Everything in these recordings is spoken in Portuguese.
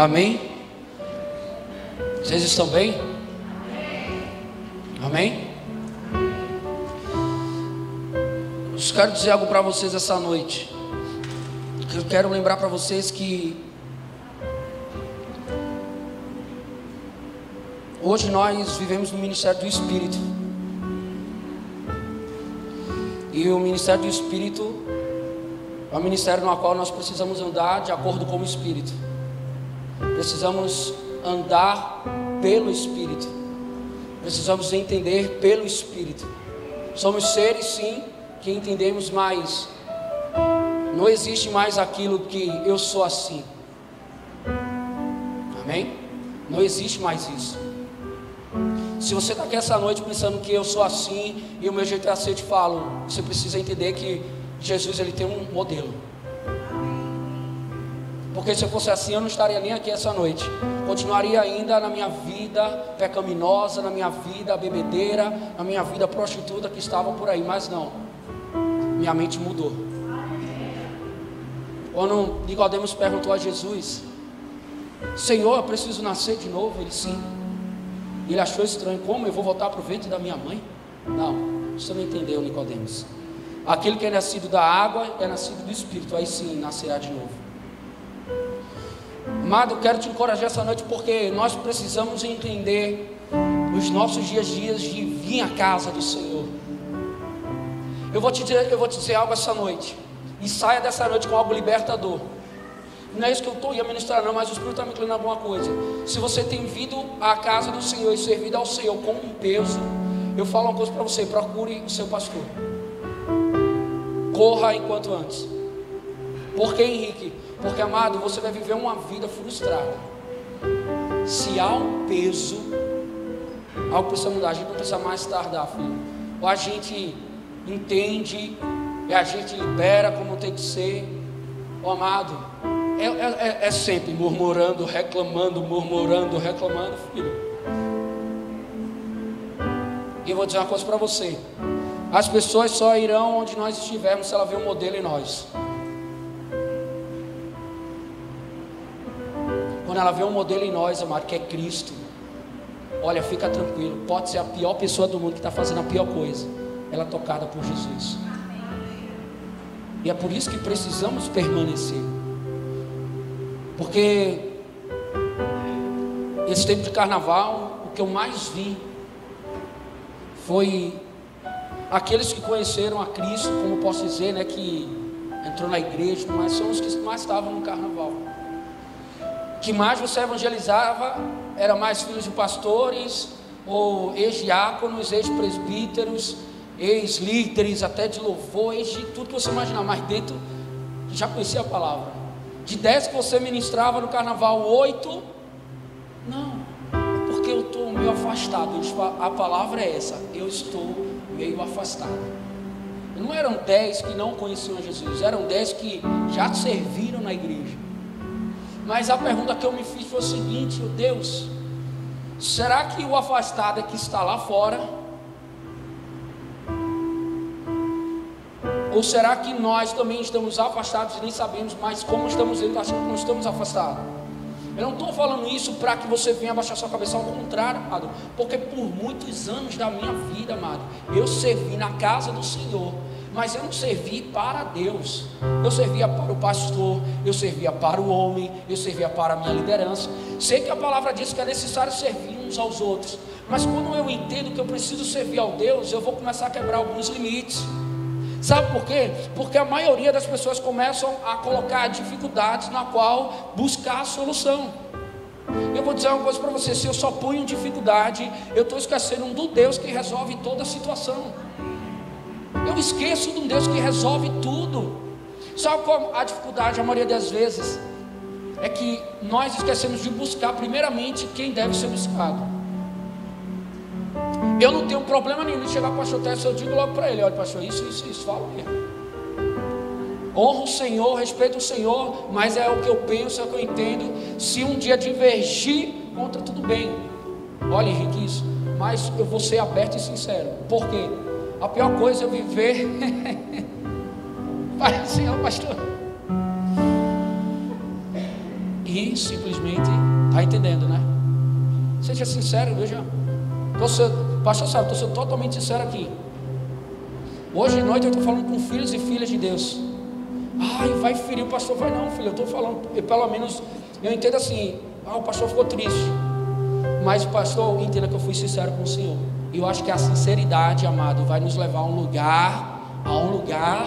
Amém? Vocês estão bem? Amém? Eu quero dizer algo para vocês essa noite. Eu quero lembrar para vocês que hoje nós vivemos no ministério do Espírito. E o ministério do Espírito é um ministério no qual nós precisamos andar de acordo com o Espírito. Precisamos andar pelo Espírito. Precisamos entender pelo Espírito. Somos seres, sim, que entendemos mais. Não existe mais aquilo que eu sou assim. Amém? Não existe mais isso. Se você está aqui essa noite pensando que eu sou assim e o meu jeito é assim, eu te falo, você precisa entender que Jesus ele tem um modelo. Porque se eu fosse assim, eu não estaria nem aqui essa noite. Continuaria ainda na minha vida pecaminosa, na minha vida bebedeira, na minha vida prostituta que estava por aí. Mas não, minha mente mudou. Quando Nicodemos perguntou a Jesus, Senhor, eu preciso nascer de novo? Ele sim. Ele achou estranho, como eu vou voltar para o ventre da minha mãe? Não, você não entendeu, Nicodemos. Aquele que é nascido da água é nascido do Espírito, aí sim nascerá de novo. Amado, eu quero te encorajar essa noite porque nós precisamos entender os nossos dias dias de vir à casa do Senhor. Eu vou te dizer, eu vou te dizer algo essa noite. E saia dessa noite com algo libertador. Não é isso que eu estou ia ministrar, não, mas o Espírito está me inclinando alguma coisa. Se você tem vindo à casa do Senhor e servido ao Senhor com um peso, eu falo uma coisa para você: procure o seu pastor. Corra enquanto antes. Por que, Henrique? Porque, amado, você vai viver uma vida frustrada. Se há um peso, algo precisa mudar. A gente não precisa mais tardar, filho. Ou a gente entende e a gente libera como tem que ser. Amado, é, é, é, sempre murmurando, reclamando, murmurando, reclamando, filho. E vou dizer uma coisa para você: as pessoas só irão onde nós estivermos se ela ver um modelo em nós. Ela vê um modelo em nós, amado, que é Cristo, olha, fica tranquilo, pode ser a pior pessoa do mundo que está fazendo a pior coisa, ela é tocada por Jesus. E é por isso que precisamos permanecer. Porque esse tempo de carnaval, o que eu mais vi foi aqueles que conheceram a Cristo, como posso dizer, né, que entrou na igreja, mas são os que mais estavam no carnaval. Que mais você evangelizava era mais filhos de pastores, ou ex-diáconos, ex-presbíteros, ex-líderes, até de louvor, ex de tudo que você imaginar, mas dentro já conhecia a palavra. De dez que você ministrava no carnaval, oito, não, porque eu estou meio afastado. A palavra é essa, eu estou meio afastado. Não eram dez que não conheciam Jesus, eram dez que já serviram na igreja. Mas a pergunta que eu me fiz foi o seguinte: oh Deus, será que o afastado é que está lá fora? Ou será que nós também estamos afastados e nem sabemos mais como estamos indo, achando que não estamos afastados? Eu não estou falando isso para que você venha abaixar sua cabeça, ao contrário, amado, porque por muitos anos da minha vida, amado, eu servi na casa do Senhor, mas eu não servi para Deus, eu servia para o pastor, eu servia para o homem, eu servia para a minha liderança. Sei que a palavra diz que é necessário servir uns aos outros, mas quando eu entendo que eu preciso servir ao Deus, eu vou começar a quebrar alguns limites. Sabe por quê? Porque a maioria das pessoas começam a colocar dificuldades na qual buscar a solução. Eu vou dizer uma coisa para você: se eu só ponho dificuldade, eu estou esquecendo um do Deus que resolve toda a situação. Eu esqueço de um Deus que resolve tudo. Sabe qual a dificuldade, a maioria das vezes? É que nós esquecemos de buscar, primeiramente, quem deve ser buscado. Eu não tenho problema nenhum de chegar para o pastor Tess, eu digo logo para ele: olha, pastor, isso, isso, isso, fala mesmo. Honro o Senhor, respeito o Senhor, mas é o que eu penso, é o que eu entendo. Se um dia divergir contra, tudo bem. Olha, Henrique, isso. Mas eu vou ser aberto e sincero. Por quê? A pior coisa é viver. Parece, ó, pastor. e simplesmente está entendendo, né? Seja sincero, veja. Tô sendo, pastor Sábio, estou sendo totalmente sincero aqui. Hoje de noite eu estou falando com filhos e filhas de Deus. Ai, vai ferir o pastor, vai não, filho. Eu estou falando, eu, pelo menos eu entendo assim. Ah, o pastor ficou triste. Mas o pastor entenda que eu fui sincero com o Senhor. E eu acho que a sinceridade, amado, vai nos levar a um lugar, a um lugar.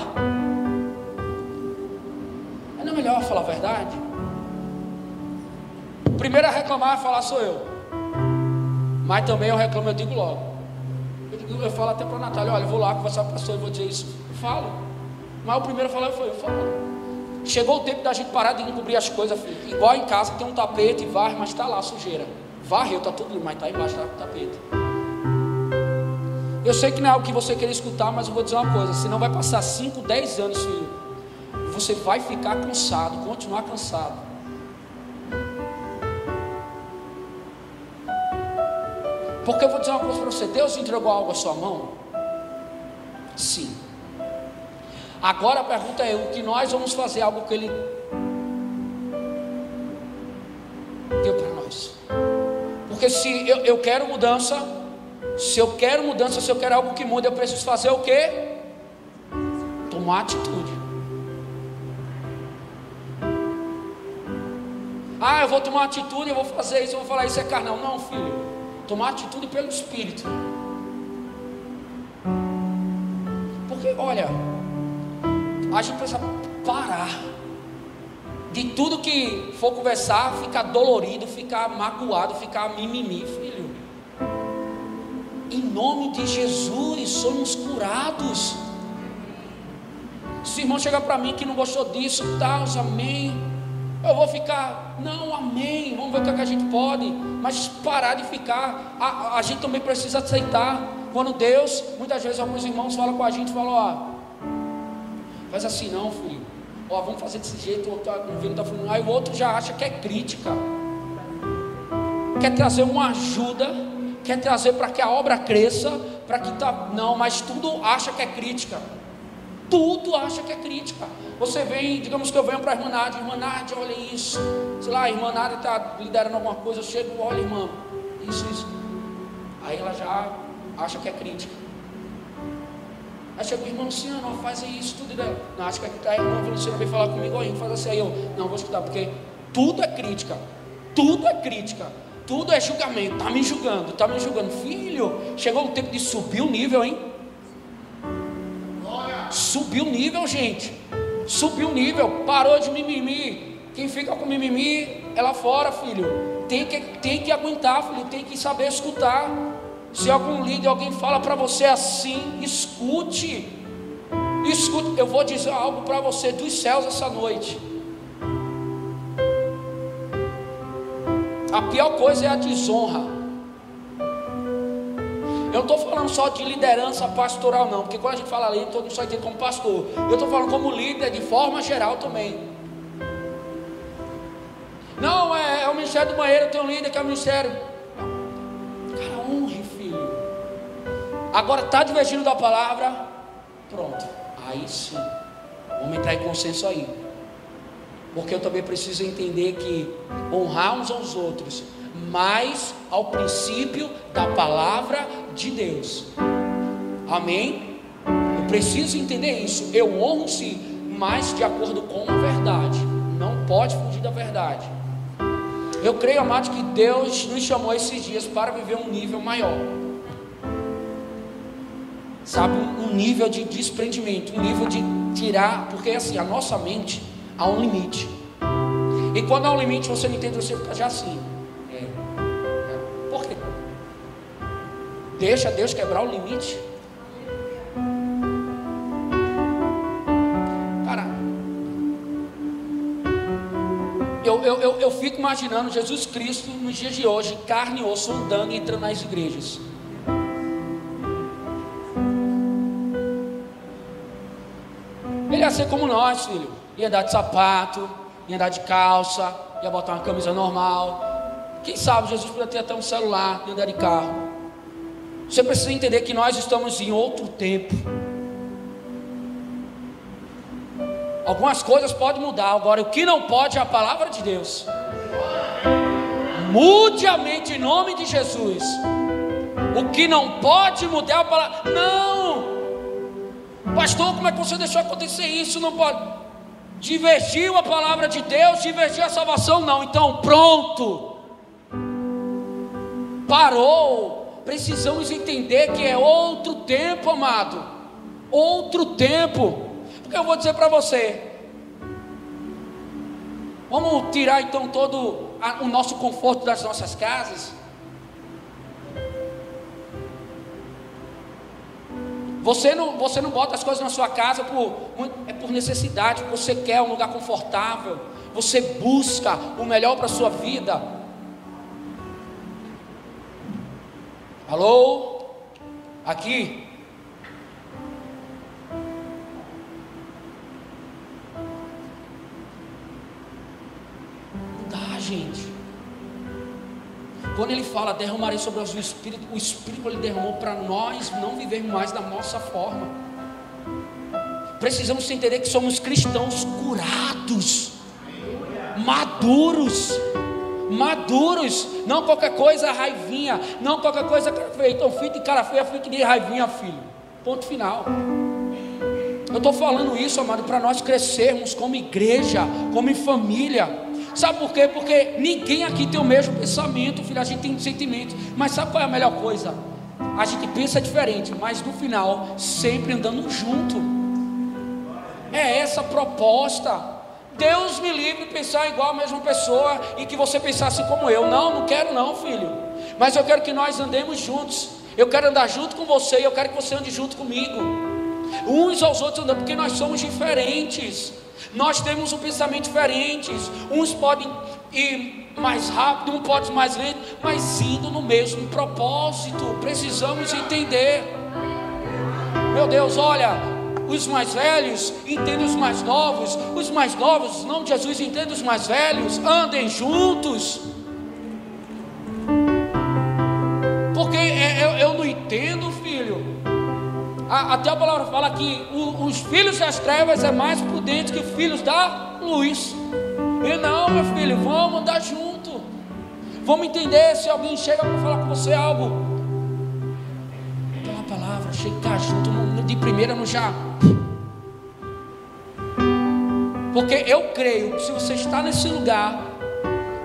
É não melhor falar a verdade? O primeiro a reclamar, a falar sou eu. Mas também eu reclamo, eu digo logo. Eu, digo, eu falo até para a Natália, olha, eu vou lá conversar com o pastor e vou dizer isso. Eu falo. Mas o primeiro a falar foi, eu falo. Chegou o tempo da gente parar de encobrir as coisas, filho. Igual em casa tem um tapete e varre, mas está lá a sujeira. Varreu, está tudo mas está embaixo do tapete. Eu sei que não é algo que você quer escutar, mas eu vou dizer uma coisa: se não vai passar 5, 10 anos, filho, você vai ficar cansado, continuar cansado. Porque eu vou dizer uma coisa para você: Deus entregou algo à sua mão? Sim. Agora a pergunta é: o que nós vamos fazer? Algo que Ele deu para nós. Porque se eu, eu quero mudança, se eu quero mudança, se eu quero algo que mude, eu preciso fazer o quê? Tomar atitude. Ah, eu vou tomar atitude, eu vou fazer isso, eu vou falar isso é carnal. Não, filho. Tomar atitude pelo Espírito. Porque, olha, a gente precisa parar de tudo que for conversar, ficar dolorido, ficar magoado, ficar mimimi, filho. Em nome de Jesus, somos curados. Se o irmão chegar para mim que não gostou disso, tal, amém. Eu vou ficar, não, amém, vamos ver o que, é que a gente pode, mas parar de ficar, a, a, gente também precisa aceitar. Quando Deus, muitas vezes alguns irmãos falam com a gente, falam, ó, faz assim não, filho, ó, vamos fazer desse jeito, o outro está falando, aí o outro já acha que é crítica, quer trazer uma ajuda, quer trazer para que a obra cresça, para que tá, não, mas tudo acha que é crítica tudo acha que é crítica. Você vem, digamos que eu venho para a irmã Nádia, irmã Nádia, olha isso. Sei lá, a irmã Nádia está liderando alguma coisa, eu chego, olha irmã, isso, isso. Aí ela já acha que é crítica. Aí chega o irmão Luciano, faz isso, tudo dela. Não, acho que a irmã Luciano veio falar comigo, ó, faz assim, aí eu, não, vou escutar, porque tudo é crítica, tudo é crítica, tudo é julgamento, está me julgando, está me julgando. Filho, chegou o tempo de subir o nível, hein? Subiu o nível, gente. Subiu o nível. Parou de mimimi. Quem fica com mimimi é lá fora, filho. Tem que, tem que aguentar, filho. Tem que saber escutar. Se algum líder, alguém fala para você assim, escute. Escute. Eu vou dizer algo para você dos céus essa noite. A pior coisa é a desonra. Eu não estou falando só de liderança pastoral, não, porque quando a gente fala ali, todo mundo só entende como pastor. Eu estou falando como líder de forma geral também. Não, é, é o ministério do banheiro, tem um líder que é o ministério. Cara, honre, filho. Agora está divergindo da palavra, pronto. Aí sim, vamos entrar em consenso aí. Porque eu também preciso entender que honrar uns aos outros mais ao princípio da palavra de Deus. Amém? Eu preciso entender isso. Eu honro sim, mas de acordo com a verdade. Não pode fugir da verdade. Eu creio, amado, que Deus nos chamou esses dias para viver um nível maior. Sabe, um nível de desprendimento, um nível de tirar, porque assim, a nossa mente há um limite. E quando há um limite, você não entende, você já assim. Deixa Deus quebrar o limite. Cara, eu, eu, eu, eu fico imaginando Jesus Cristo nos dias de hoje, carne e osso, andando e entrando nas igrejas. Ele ia ser como nós, filho. Ia andar de sapato, ia andar de calça, ia botar uma camisa normal. Quem sabe Jesus podia ter até um celular, ia andar de carro. Você precisa entender que nós estamos em outro tempo. Algumas coisas podem mudar, agora o que não pode é a palavra de Deus. Mude a mente em nome de Jesus. O que não pode mudar a palavra. Não! Pastor, como é que você deixou acontecer isso? Não pode. Divergiu a palavra de Deus, divergiu a salvação? Não. Então, pronto. Parou. Precisamos entender que é outro tempo, amado. Outro tempo. Porque eu vou dizer para você. Vamos tirar então todo o nosso conforto das nossas casas. Você não, você não bota as coisas na sua casa por, é por necessidade, você quer um lugar confortável, você busca o melhor para a sua vida. Alô? Aqui? Não dá, gente. Quando ele fala, derramarei sobre nós o Espírito, o Espírito ele derramou para nós não vivermos mais da nossa forma. Precisamos entender que somos cristãos curados, maduros, maduros, não qualquer coisa raivinha, não qualquer coisa cara feia. Então, de cara feia, fique de raivinha, filho. Ponto final. Eu estou falando isso, amado, para nós crescermos como igreja, como família. Sabe por quê? Porque ninguém aqui tem o mesmo pensamento, filho. A gente tem sentimentos. Mas sabe qual é a melhor coisa? A gente pensa diferente, mas no final, sempre andando junto. É essa a proposta. Deus me livre de pensar igual a mesma pessoa e que você pensasse como eu. Não, não quero não, filho. Mas eu quero que nós andemos juntos. Eu quero andar junto com você e eu quero que você ande junto comigo. Uns aos outros andando, porque nós somos diferentes. Nós temos um pensamento diferente. Uns podem ir mais rápido, um pode ir mais lento, mas indo no mesmo propósito. Precisamos entender. Meu Deus, olha, os mais velhos entendem os mais novos, os mais novos, em nome de Jesus, entendem os mais velhos, andem juntos. Porque é, eu, eu não filho a, até a palavra fala que o, os filhos das trevas é mais prudente que os filhos da luz. E não, meu filho, vamos andar junto. Vamos entender se alguém chega para falar com você algo. Pela palavra, chegar junto de primeira no já. Porque eu creio que se você está nesse lugar,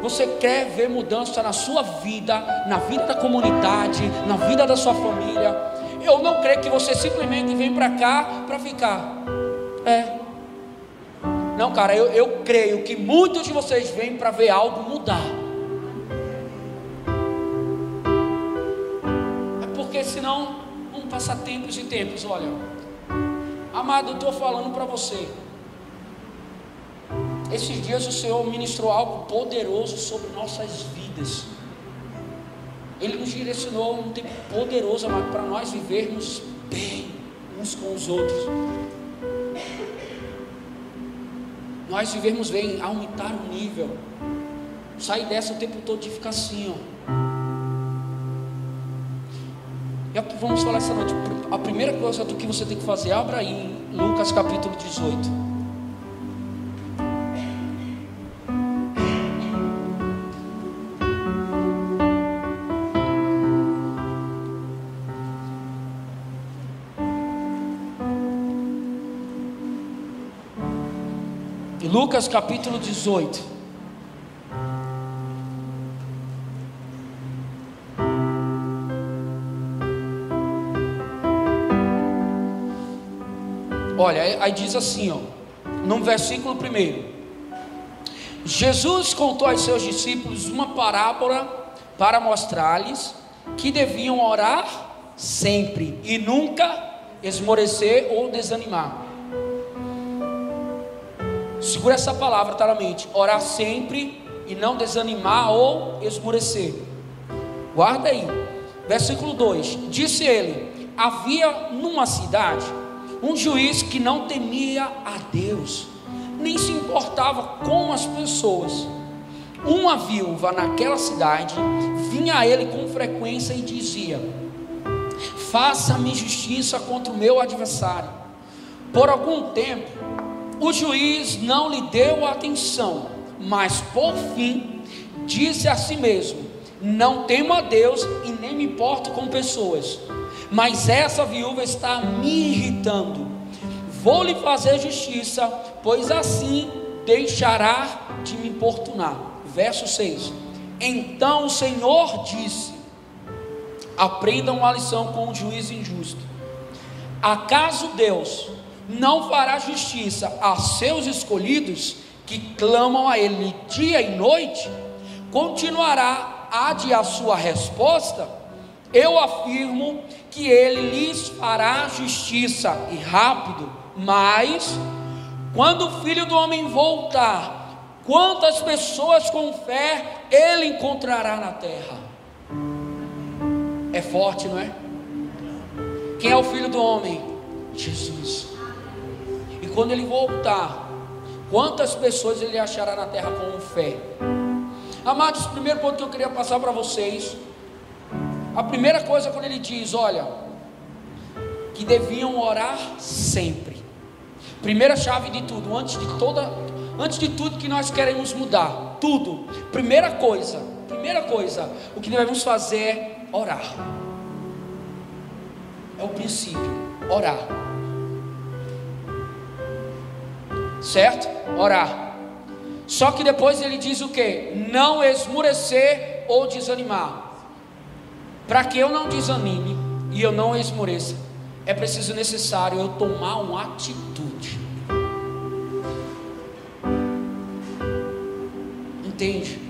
você quer ver mudança na sua vida, na vida da comunidade, na vida da sua família. Eu não creio que você simplesmente vem para cá para ficar. É. Não, cara, eu, eu creio que muitos de vocês vêm para ver algo mudar. É porque senão vamos passar tempos e tempos. Olha, amado, eu estou falando para você. Esses dias o Senhor ministrou algo poderoso sobre nossas vidas. Ele nos direcionou um tempo poderoso, amado, para nós vivermos bem uns com os outros. Nós vivermos bem, aumentar o nível. Sair dessa o tempo todo de ficar assim, ó. Que vamos falar essa noite. A primeira coisa que você tem que fazer, abra aí Lucas capítulo 18. Lucas capítulo 18. Olha, aí diz assim, ó, no versículo primeiro. Jesus contou aos seus discípulos uma parábola para mostrar-lhes que deviam orar sempre e nunca esmorecer ou desanimar. Segura essa palavra, tá na mente. Orar sempre e não desanimar ou esmurecer. Guarda aí. Versículo 2: Disse ele: Havia numa cidade um juiz que não temia a Deus, nem se importava com as pessoas. Uma viúva naquela cidade vinha a ele com frequência e dizia: Faça-me justiça contra o meu adversário. Por algum tempo, o juiz não lhe deu atenção, mas por fim disse a si mesmo: Não temo a Deus e nem me importo com pessoas, mas essa viúva está me irritando. Vou lhe fazer justiça, pois assim deixará de me importunar. Verso 6. Então o Senhor disse: Aprendam a lição com o juiz injusto. Acaso Deus não fará justiça a seus escolhidos que clamam a Ele dia e noite? Continuará a de a sua resposta? Eu afirmo que Ele lhes fará justiça e rápido, mas quando o Filho do Homem voltar, quantas pessoas com fé Ele encontrará na terra? É forte, não é? Quem é o filho do homem? Jesus. E quando ele voltar, quantas pessoas ele achará na terra com fé? Amados, o primeiro ponto que eu queria passar para vocês, a primeira coisa quando ele diz, olha, que deviam orar sempre. Primeira chave de tudo, antes de toda, antes de tudo que nós queremos mudar, tudo. Primeira coisa, primeira coisa, o que devemos fazer é orar. É o princípio, orar. Certo? Orar. Só que depois ele diz o que? Não esmurecer ou desanimar. Para que eu não desanime e eu não esmoreça, é preciso necessário eu tomar uma atitude. Entende?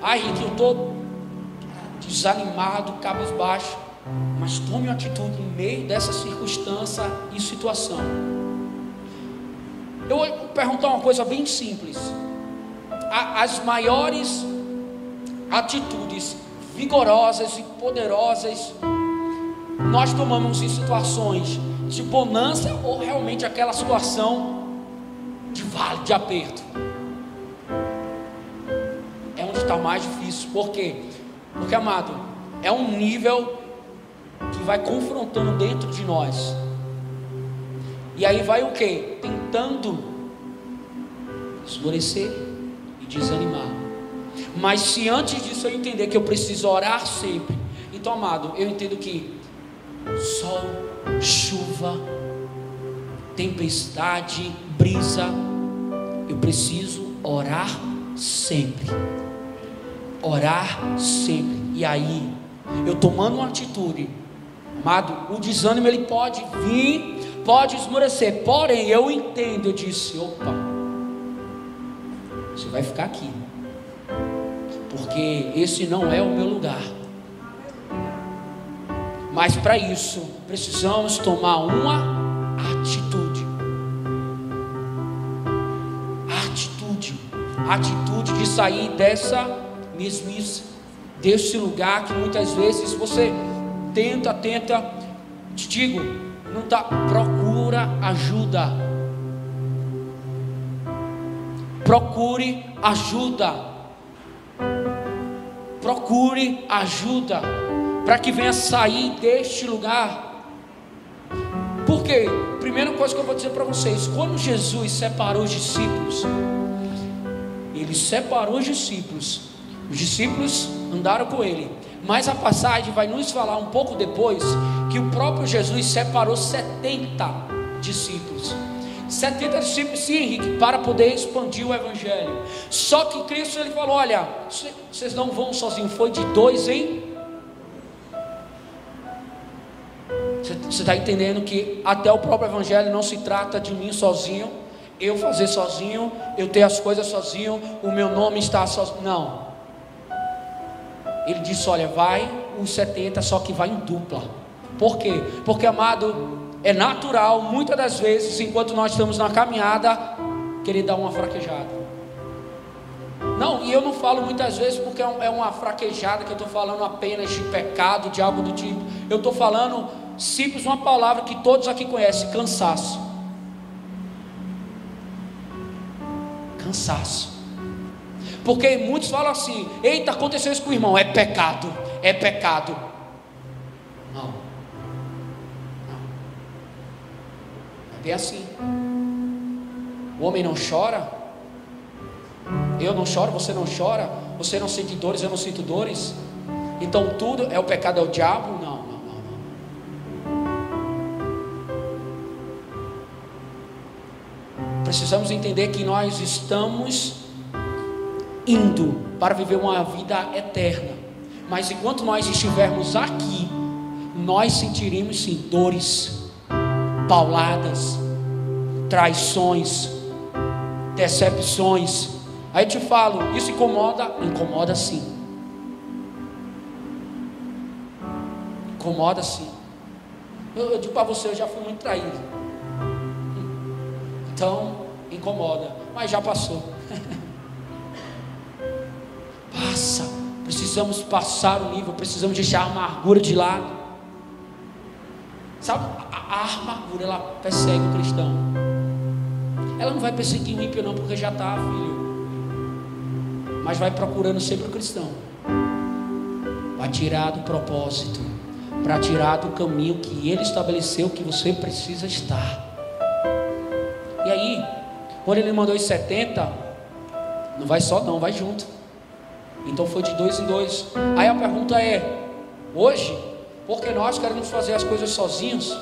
Ai, Rick, eu estou desanimado, cabisbaixo, mas tome uma atitude em meio dessa circunstância e situação. Eu vou perguntar uma coisa bem simples. As maiores atitudes vigorosas e poderosas nós tomamos em situações de bonança ou realmente aquela situação de vale, de aperto. É onde está mais difícil, por quê? Porque, amado, é um nível que vai confrontando dentro de nós. E aí vai o que? Tentando esmorecer e desanimar. Mas se antes disso eu entender que eu preciso orar sempre, então, amado, eu entendo que sol, chuva, tempestade, brisa, eu preciso orar sempre orar sempre. E aí, eu tomando uma atitude, amado, o desânimo ele pode vir, pode esmorecer. Porém, eu entendo, eu disse, opa, você vai ficar aqui. Porque esse não é o meu lugar. Mas para isso, precisamos tomar uma atitude. Atitude. Atitude de sair dessa mesmice, desse lugar que muitas vezes você tenta, tenta, te digo, não tá, procura ajuda. Procure ajuda. Procure ajuda para que venha sair deste lugar. Por quê? Primeira coisa que eu vou dizer para vocês: quando Jesus separou os discípulos, ele separou os discípulos os discípulos andaram com ele, mas a passagem vai nos falar um pouco depois que o próprio Jesus separou 70 discípulos. 70 discípulos, sim, Henrique, para poder expandir o Evangelho. Só que Cristo ele falou: Olha, vocês não vão sozinhos, foi de dois em. Você está entendendo que até o próprio Evangelho não se trata de mim sozinho, eu fazer sozinho, eu ter as coisas sozinho, o meu nome está sozinho. Não. Ele disse: Olha, vai os 70, só que vai em dupla. Por quê? Porque, amado, é natural, muitas das vezes, enquanto nós estamos na caminhada, querer dar uma fraquejada. Não, e eu não falo muitas vezes porque é, é uma fraquejada que eu estou falando apenas de pecado, de algo do tipo. Eu estou falando simples uma palavra que todos aqui conhecem: cansaço. Cansaço. Porque muitos falam assim: eita, aconteceu isso com o irmão, é pecado, é pecado. É assim. O homem não chora, eu não choro, você não chora. você não sente dores, eu não sinto dores. Então tudo é o pecado, é o diabo? Não, não, não, não. Precisamos entender que nós estamos indo para viver uma vida eterna. Mas enquanto nós estivermos aqui, nós sentiremos sim dores, pauladas, traições, decepções. Aí eu te falo, isso incomoda? Incomoda sim. Incomoda sim. Eu, eu digo para você, eu já fui muito traído. Então, incomoda. Mas já passou. Passa. Precisamos passar o nível, precisamos deixar a amargura de lado. Sabe, a, amargura ela persegue o cristão. Ela não vai perseguir o ímpio, não, porque já está, filho. Mas vai procurando sempre o cristão. Para tirar do propósito. Para tirar do caminho que ele estabeleceu que você precisa estar. E aí, quando ele mandou os 70, não vai só não, vai junto. Então foi de dois em dois. Aí a pergunta é: hoje, porque nós queremos fazer as coisas sozinhos?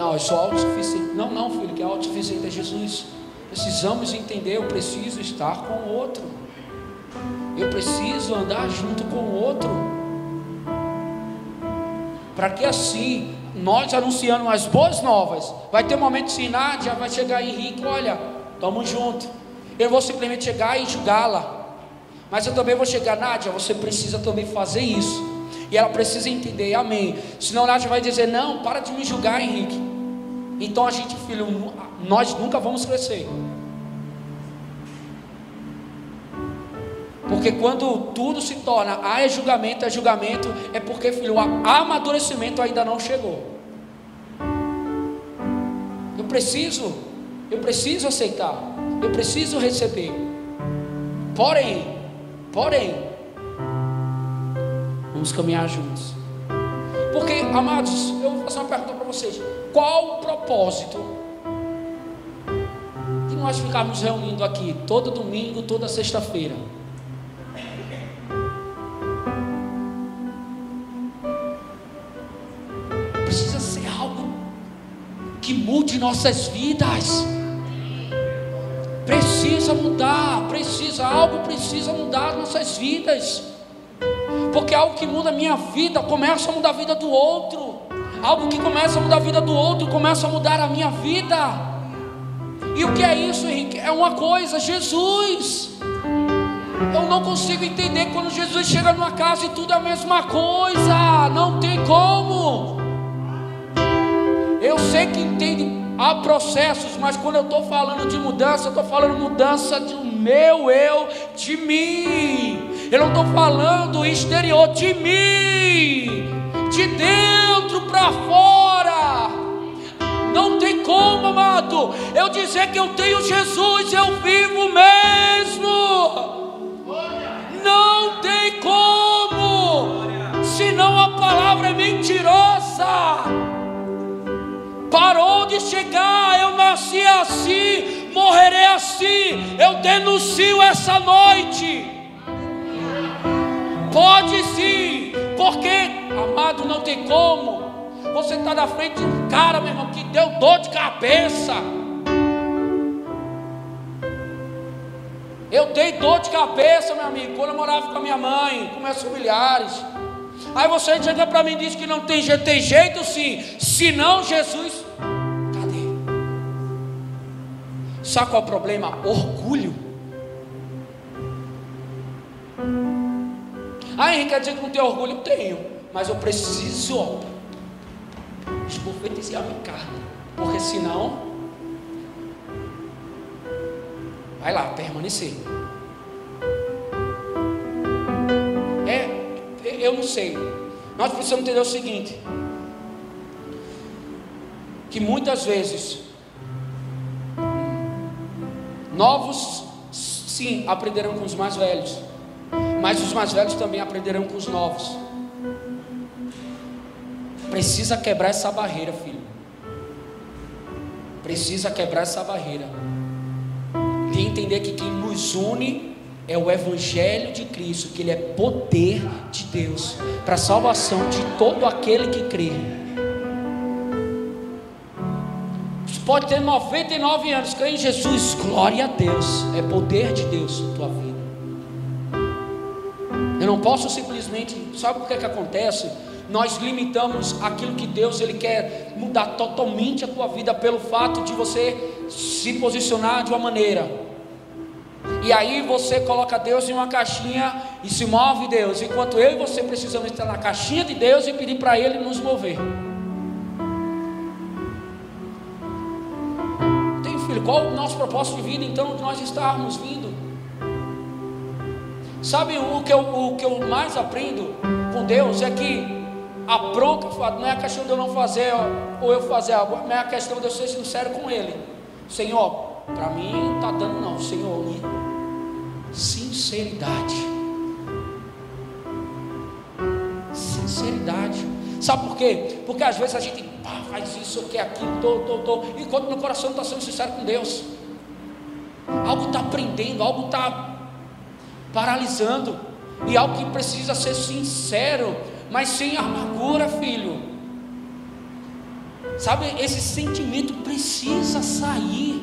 Não, eu sou autossuficiente. Não, não, filho, que é autossuficiente é Jesus. Precisamos entender, eu preciso estar com o outro. Eu preciso andar junto com o outro. Para que assim, nós anunciando as boas novas, vai ter um momento de ensinar, vai chegar Henrique, olha, estamos juntos. Eu vou simplesmente chegar e julgá-la. Mas eu também vou chegar, Nádia, você precisa também fazer isso. E ela precisa entender, amém. Senão Nádia vai dizer, não, para de me julgar, Henrique. Então a gente, filho, nós nunca vamos crescer. Porque quando tudo se torna, ah, é julgamento, é julgamento, é porque, filho, o amadurecimento ainda não chegou. Eu preciso, eu preciso aceitar, eu preciso receber. Porém, porém, vamos caminhar juntos. Porque, amados, eu vou fazer uma pergunta para vocês: qual o propósito de nós ficarmos reunindo aqui todo domingo, toda sexta-feira? Precisa ser algo que mude nossas vidas. Precisa mudar, precisa, algo precisa mudar nossas vidas. Porque algo que muda a minha vida começa a mudar a vida do outro. Algo que começa a mudar a vida do outro começa a mudar a minha vida. E o que é isso, Henrique? É uma coisa, Jesus. Eu não consigo entender quando Jesus chega numa casa e tudo é a mesma coisa. Não tem como. Eu sei que entende, há processos, mas quando eu estou falando de mudança, eu estou falando mudança do meu eu, de mim. Eu não estou falando exterior de mim, de para fora. Não tem como, amado, eu dizer que eu tenho Jesus, eu vivo mesmo. Não tem como, senão a palavra é mentirosa. Parou de chegar, eu nasci assim, morrerei assim. Eu denuncio essa noite. Pode sim, porque, amado, não tem como. Você está na frente de um cara, meu irmão, que deu dor de cabeça. Eu dei dor de cabeça, meu amigo, quando eu morava com a minha mãe, com meus familiares. Aí você chega para mim e diz que não tem jeito, tem jeito sim. Se não, Jesus, cadê? Sabe qual é o problema? Orgulho. Ah, Henrique, quer dizer que não tem orgulho? Tenho, mas eu preciso esbofetear minha carne, porque senão vai lá, permanecer. É, eu não sei. Nós precisamos entender o seguinte: que muitas vezes novos sim aprenderão com os mais velhos mas os mais velhos também aprenderão com os novos. Precisa quebrar essa barreira, filho. Precisa quebrar essa barreira. De entender que quem nos une é o Evangelho de Cristo, que ele é poder de Deus para a salvação de todo aquele que crê. Você pode ter 99 anos, crê em Jesus, glória a Deus, é poder de Deus na tua vida. Eu não posso simplesmente, sabe o que é que acontece? Nós limitamos aquilo que Deus ele quer mudar totalmente a tua vida pelo fato de você se posicionar de uma maneira. E aí você coloca Deus em uma caixinha e se move Deus, enquanto eu e você precisamos estar na caixinha de Deus e pedir para Ele nos mover. Tem filho, qual o nosso propósito de vida então de nós estarmos vindo? Sabe o que eu, o que eu mais aprendo com Deus é que a bronca não é a questão de eu não fazer ou eu fazer algo, não é a questão de eu ser sincero com Ele. Senhor, para mim não está dando não, Senhor, sinceridade. Sinceridade. Sabe por quê? Porque às vezes a gente pá, faz isso, quer aquilo, tô, tô, tô, enquanto no coração está sendo sincero com Deus. Algo está prendendo, algo está paralisando, e algo que precisa ser sincero, mas sem amargura, filho. Sabe, esse sentimento precisa sair.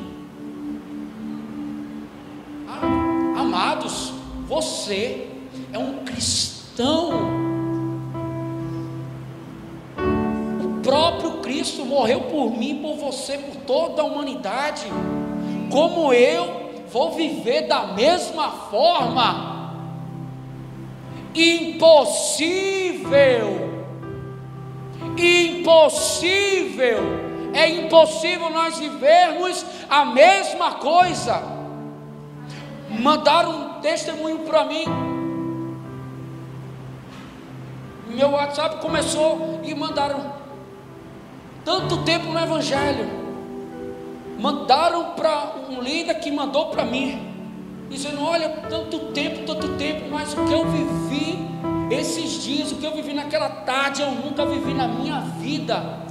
Amados, você é um cristão. O próprio Cristo morreu por mim, por você, por toda a humanidade. Como eu vou viver da mesma forma? Impossível. Impossível. É impossível nós vivermos a mesma coisa mandaram um testemunho para mim. Meu WhatsApp começou e mandaram tanto tempo no Evangelho. Mandaram para um líder que mandou para mim, dizendo: Olha, tanto tempo, tanto tempo, mas o que eu vivi esses dias, o que eu vivi naquela tarde, eu nunca vivi na minha vida.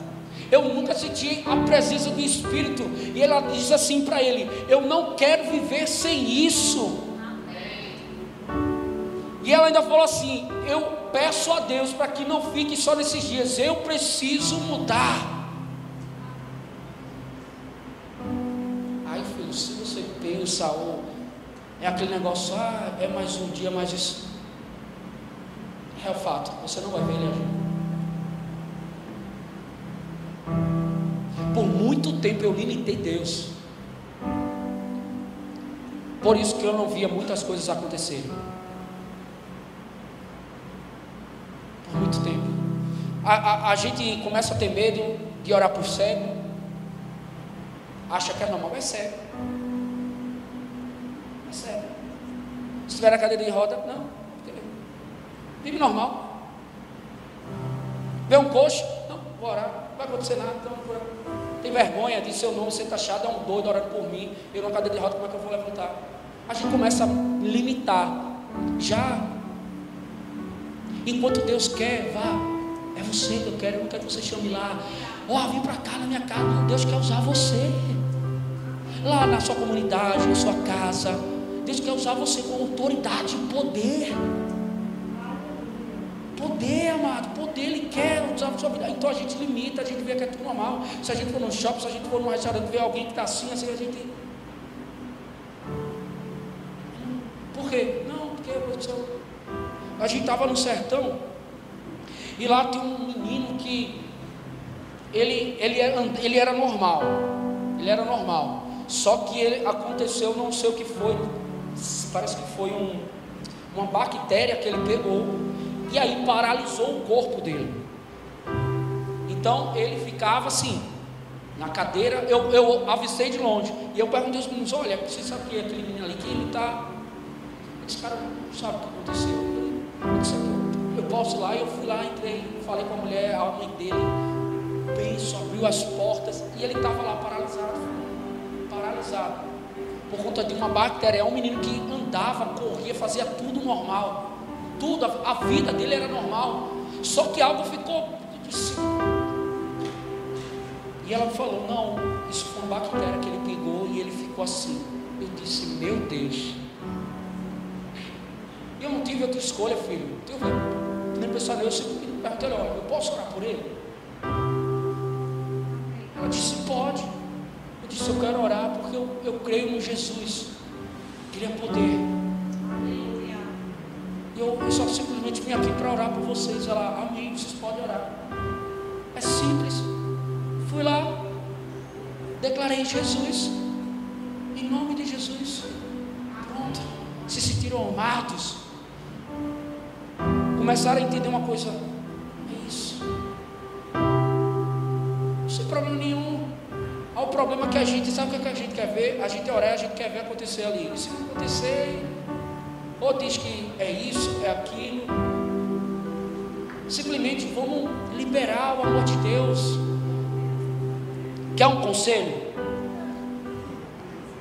Eu nunca senti a presença do Espírito. E ela diz assim para ele: Eu não quero viver sem isso. E ela ainda falou assim: Eu peço a Deus para que não fique só nesses dias. Eu preciso mudar. Aí, filho, se você pensa, ou é aquele negócio, ah, é mais um dia, mais isso. É o fato, você não vai ver ele agir. Por muito tempo eu limitei Deus. Por isso que eu não via muitas coisas acontecerem. Por muito tempo. A, a, a gente começa a ter medo de orar por cego. Acha que é normal, é cego. Cego. Se tiver a cadeira de roda, não. Vive normal. Vê um coxo, não, vou orar, não vai acontecer nada, então vou orar tem vergonha de seu nome ser taxado, é um doido orando por mim, eu não cadeira de roda, como é que eu vou levantar? A gente começa a limitar. Já. Enquanto Deus quer, vá. É você que eu quero, eu não quero que você chame lá. Ó, oh, vem para cá na minha casa. Deus quer usar você. Lá na sua comunidade, na sua casa. Deus quer usar você com autoridade poder. Poder, amado, poder, Ele quer usar a sua vida. Então a gente limita, a gente vê que é tudo normal. Se a gente for no shopping, se a gente for num restaurante, ver alguém que está assim, assim, a gente. Por quê? Não, porque a gente estava no sertão e lá tem um menino que ele, ele, era, ele era normal. Ele era normal. Só que ele aconteceu, não sei o que foi. Parece que foi um, uma bactéria que ele pegou e aí paralisou o corpo dele. Então ele ficava assim, na cadeira. Eu, eu avistei de longe. E eu perguntei aos meninos: Olha, você sabe que é aquele menino ali que ele está. Esse cara não sabe o que aconteceu. Eu, disse, eu posso ir lá. Eu fui lá, entrei, falei com a mulher, a mãe dele. Penso, abriu as portas e ele estava lá paralisado. Paralisado. Por conta de uma bactéria. É um menino que andava, corria, fazia tudo normal tudo, a, vida dele era normal. Só que algo ficou. E ela falou: Não, isso foi uma bactéria que ele pegou e ele ficou assim. Eu disse: Meu Deus. Eu não tive outra escolha, filho. Eu nem pensar eu sempre perguntei, olha, eu posso orar por ele? Ela disse, pode. Eu disse, eu quero orar porque eu, eu creio no Jesus. Ele é poder. E eu, eu só simplesmente vim aqui para orar por vocês. Ela, amém, vocês podem orar. É simples. Fui lá, declarei Jesus. Em nome de Jesus. Pronto. Se sentiram amados. Começaram a entender uma coisa. Problema que a gente, sabe o que, é que a gente quer ver? A gente orar, a gente quer ver acontecer ali. Se não acontecer, ou diz que é isso, é aquilo. Simplesmente vamos liberar o amor de Deus. Quer um conselho?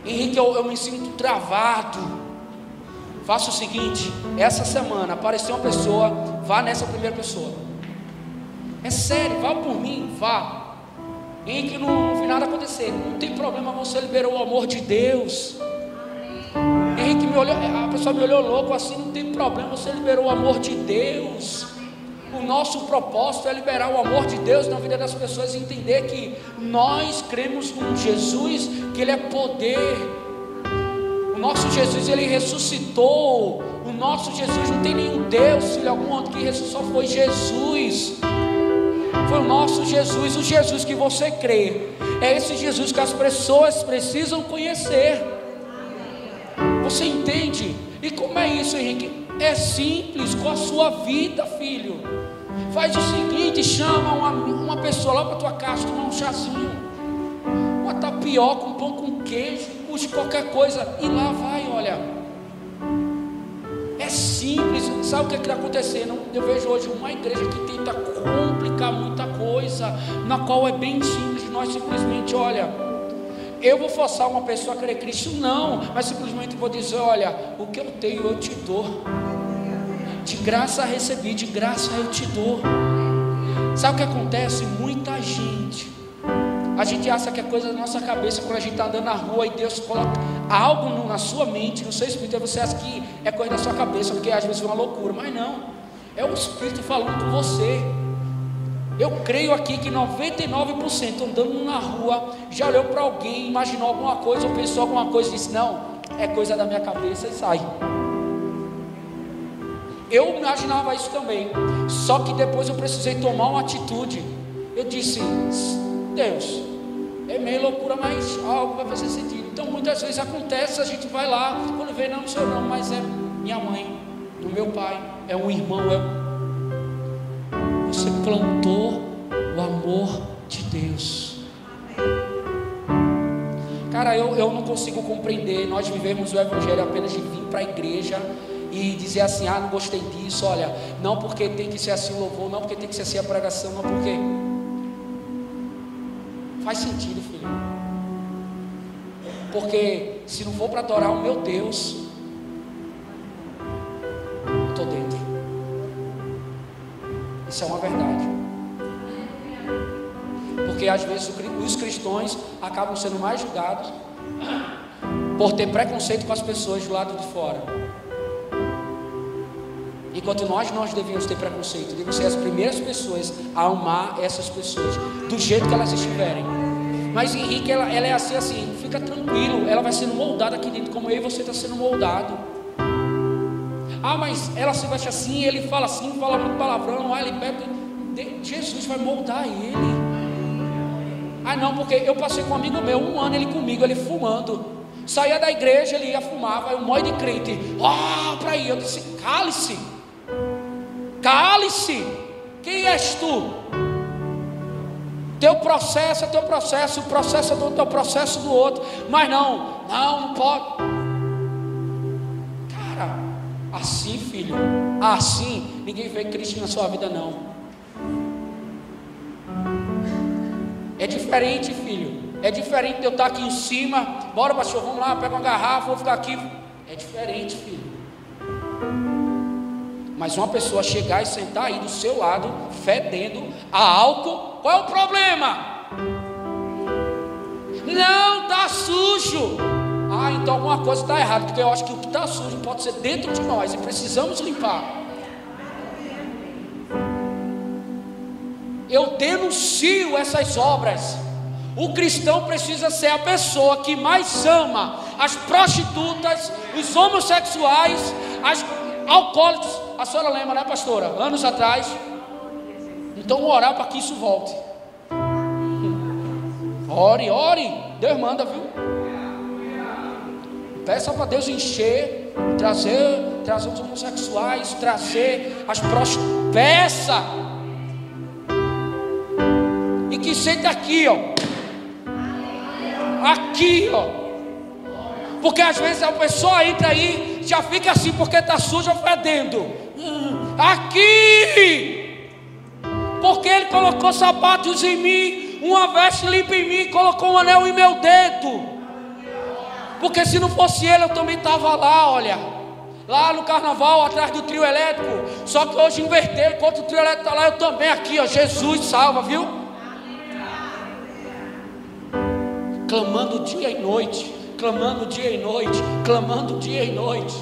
Henrique, eu, eu me sinto travado. Faça o seguinte: essa semana apareceu uma pessoa, vá nessa primeira pessoa. É sério, vá por mim, vá. Henrique, não, não vi nada acontecer. Não tem problema, você liberou o amor de Deus. Henrique me olhou, a pessoa me olhou louco assim, não tem problema, você liberou o amor de Deus. O nosso propósito é liberar o amor de Deus na vida das pessoas e entender que nós cremos num Jesus, que Ele é poder. O nosso Jesus, Ele ressuscitou. O nosso Jesus não tem nenhum Deus, filho algum outro que ressuscitou, foi Jesus. Foi o nosso Jesus, o Jesus que você crê. É esse Jesus que as pessoas precisam conhecer. Você entende? E como é isso, Henrique? É simples com a sua vida, filho. Faz o seguinte: chama uma, uma pessoa lá para tua casa, tomar um chazinho, uma tapioca, um pão com queijo, puxe qualquer coisa, e lá vai, olha. Simples, sabe o que é está acontecendo? Eu vejo hoje uma igreja que tenta complicar muita coisa, na qual é bem simples, nós simplesmente, olha, eu vou forçar uma pessoa a crer Cristo? Não, mas simplesmente vou dizer: olha, o que eu tenho eu te dou. De graça recebi, de graça eu te dou. Sabe o que acontece? Muita gente, a gente acha que é coisa da nossa cabeça quando a gente está andando na rua e Deus coloca algo na sua mente, no seu espírito, e você acha que é coisa da sua cabeça, porque às vezes é uma loucura, mas não, é o Espírito falando com você. Eu creio aqui que 99% andando na rua já olhou para alguém, imaginou alguma coisa ou pensou alguma coisa e disse: Não, é coisa da minha cabeça e sai. Eu imaginava isso também, só que depois eu precisei tomar uma atitude. Eu disse: Deus, é meio loucura, mas algo vai fazer sentido. Então muitas vezes acontece, a gente vai lá, quando vê, não, sou não, mas é minha mãe, do meu pai, é um irmão, é você plantou o amor de Deus. Cara, eu, eu não consigo compreender. Nós vivemos o Evangelho apenas de vir para a igreja e dizer assim: ah, não gostei disso. Olha, não porque tem que ser assim o louvor, não porque tem que ser assim a pregação, não porque. Faz sentido, filho. Porque se não for para adorar o meu Deus, estou dentro. Isso é uma verdade. Porque às vezes os cristãos acabam sendo mais julgados por ter preconceito com as pessoas do lado de fora. Enquanto nós, nós devemos ter preconceito, devemos ser as primeiras pessoas a amar essas pessoas, do jeito que elas estiverem. Mas Henrique, ela, ela é assim, assim, fica tranquilo, ela vai sendo moldada aqui dentro, como eu e você está sendo moldado. Ah, mas ela se veste assim, ele fala assim, fala muito palavrão, ah, ele pega. Jesus vai moldar ele. Ah, não, porque eu passei com um amigo meu, um ano ele comigo, ele fumando. Saía da igreja, ele ia fumar, vai um mói de crente. Ah, para aí, eu disse: cale-se, cale-se. Quem és tu? Teu processo é teu processo, o processo é do teu processo do outro. Mas não, não, não pode. Assim, filho, assim, ninguém vê Cristo na sua vida, não. É diferente, filho. É diferente de eu estar aqui em cima. Bora, pastor, vamos lá, pega uma garrafa, vou ficar aqui. É diferente, filho. Mas uma pessoa chegar e sentar aí do seu lado, fedendo a álcool, qual é o problema? Não, está sujo. Ah, então alguma coisa está errada, porque eu acho que o que está sujo pode ser dentro de nós e precisamos limpar. Eu denuncio essas obras. O cristão precisa ser a pessoa que mais ama as prostitutas, os homossexuais, as alcoólicos. A senhora lembra, né, pastora? Anos atrás. Então, orar para que isso volte. Ore, ore. Deus manda, viu? Peça para Deus encher, trazer, trazer os homossexuais, trazer as prostitutas. Peça. E que sente aqui, ó. Aqui, ó. Porque às vezes a pessoa entra aí, já fica assim porque está suja fedendo. Aqui! Porque ele colocou sapatos em mim, uma veste limpa em mim, colocou um anel em meu dedo. Porque se não fosse ele, eu também estava lá, olha. Lá no carnaval, atrás do trio elétrico. Só que hoje inverteu, enquanto o trio elétrico está lá, eu também aqui, ó. Jesus salva, viu? Clamando dia e noite, clamando dia e noite, clamando dia e noite.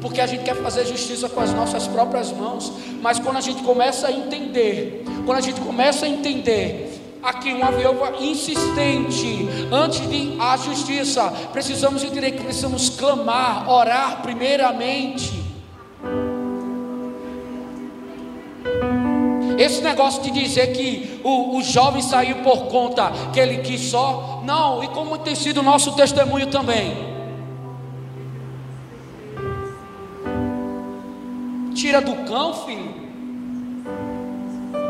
Porque a gente quer fazer justiça com as nossas próprias mãos. Mas quando a gente começa a entender, quando a gente começa a entender aqui uma viúva insistente antes de a justiça. Precisamos entender que precisamos clamar, orar primeiramente. Esse negócio de dizer que o, o jovem saiu por conta que ele quis só, não, e como tem sido o nosso testemunho também. Tira do cão, filho.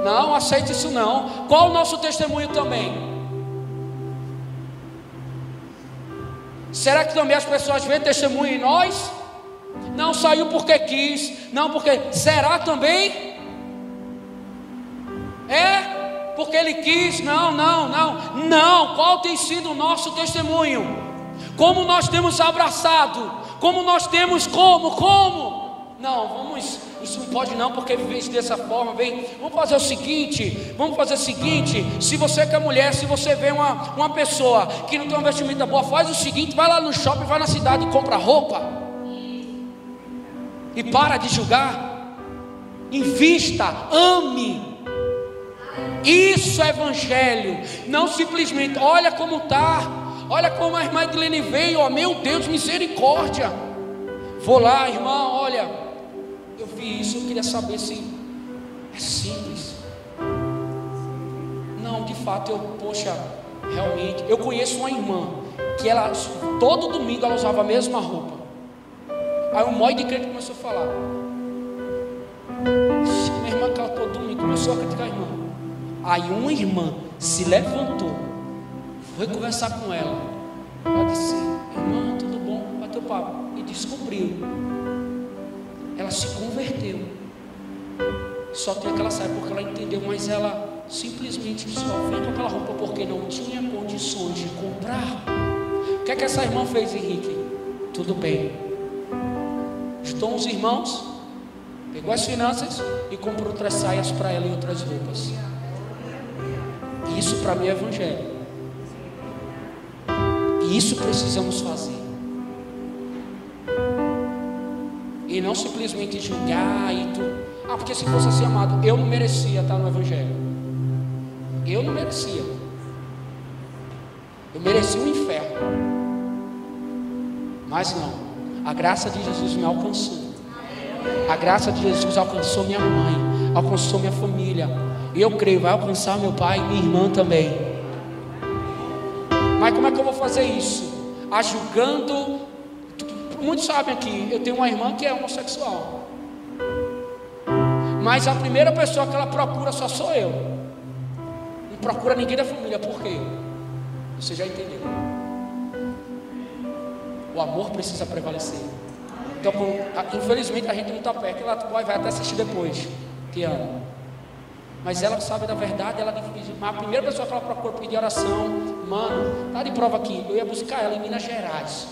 Não, aceite isso não. Qual o nosso testemunho também? Será que também as pessoas veem testemunho em nós? Não saiu porque quis, não porque. Será também? É porque ele quis? Não, não, não. Não. Qual tem sido o nosso testemunho? Como nós temos abraçado? Como nós temos como? Como? Não, vamos, isso não pode não, porque viver dessa forma, vem, vamos fazer o seguinte, vamos fazer o seguinte, se você que é mulher, se você vê uma, uma pessoa que não tem uma vestimenta boa, faz o seguinte, vai lá no shopping, vai na cidade e compra roupa, e para de julgar, invista, ame, isso é evangelho, não simplesmente, olha como está, olha como a irmã Edilene veio, ó, meu Deus, misericórdia, vou lá, irmã, olha, eu vi isso, eu queria saber se é simples. Não, de fato, eu, poxa, realmente, eu conheço uma irmã que ela, todo domingo ela usava a mesma roupa. Aí o mó de crente começou a falar. Minha irmã ela todo domingo começou a criticar a irmã. Aí uma irmã se levantou, foi conversar com ela. Ela disse, irmã, tudo bom? Bateu papo. E descobriu ela se converteu. Só tem aquela saia porque ela entendeu, mas ela simplesmente só veio com aquela roupa porque não tinha condições de comprar. O que é que essa irmã fez, Henrique? Tudo bem. Juntou uns irmãos, pegou as finanças e comprou outras saias para ela e outras roupas. Isso para mim é evangelho. E isso precisamos fazer. E não simplesmente julgar e tu. Ah, porque se fosse assim, amado, eu não merecia estar no Evangelho. Eu não merecia. Eu merecia o inferno. Mas não. A graça de Jesus me alcançou. A graça de Jesus alcançou minha mãe, alcançou minha família. E eu creio, vai alcançar meu pai e minha irmã também. Mas como é que eu vou fazer isso? Ajugando muitos sabem aqui, eu tenho uma irmã que é homossexual. Mas a primeira pessoa que ela procura só sou eu. Não procura ninguém da família, por quê? Você já entendeu. O amor precisa prevalecer. Então, infelizmente, a gente não está perto. Ela vai até assistir depois. Que ama. Mas ela sabe da verdade. Ela a primeira pessoa que ela procura pedir oração, mano, tá de prova aqui. Eu ia buscar ela em Minas Gerais.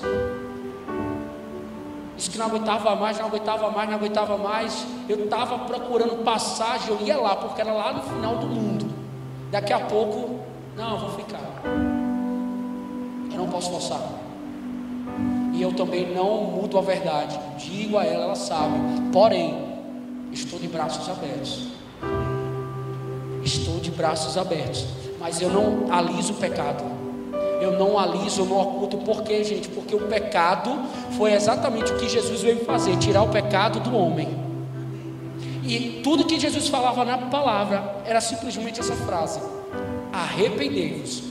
Disse que não aguentava mais, não aguentava mais, não aguentava mais. Eu estava procurando passagem, eu ia lá, porque era lá no final do mundo. Daqui a pouco, não, vou ficar. Eu não posso forçar. E eu também não mudo a verdade. Digo a ela, ela sabe. Porém, estou de braços abertos. Estou de braços abertos. Mas eu não aliso o pecado. Eu não aliso, eu não oculto. Por quê, gente? Porque o pecado foi exatamente o que Jesus veio fazer tirar o pecado do homem. E tudo que Jesus falava na palavra era simplesmente essa frase: arrependei-vos,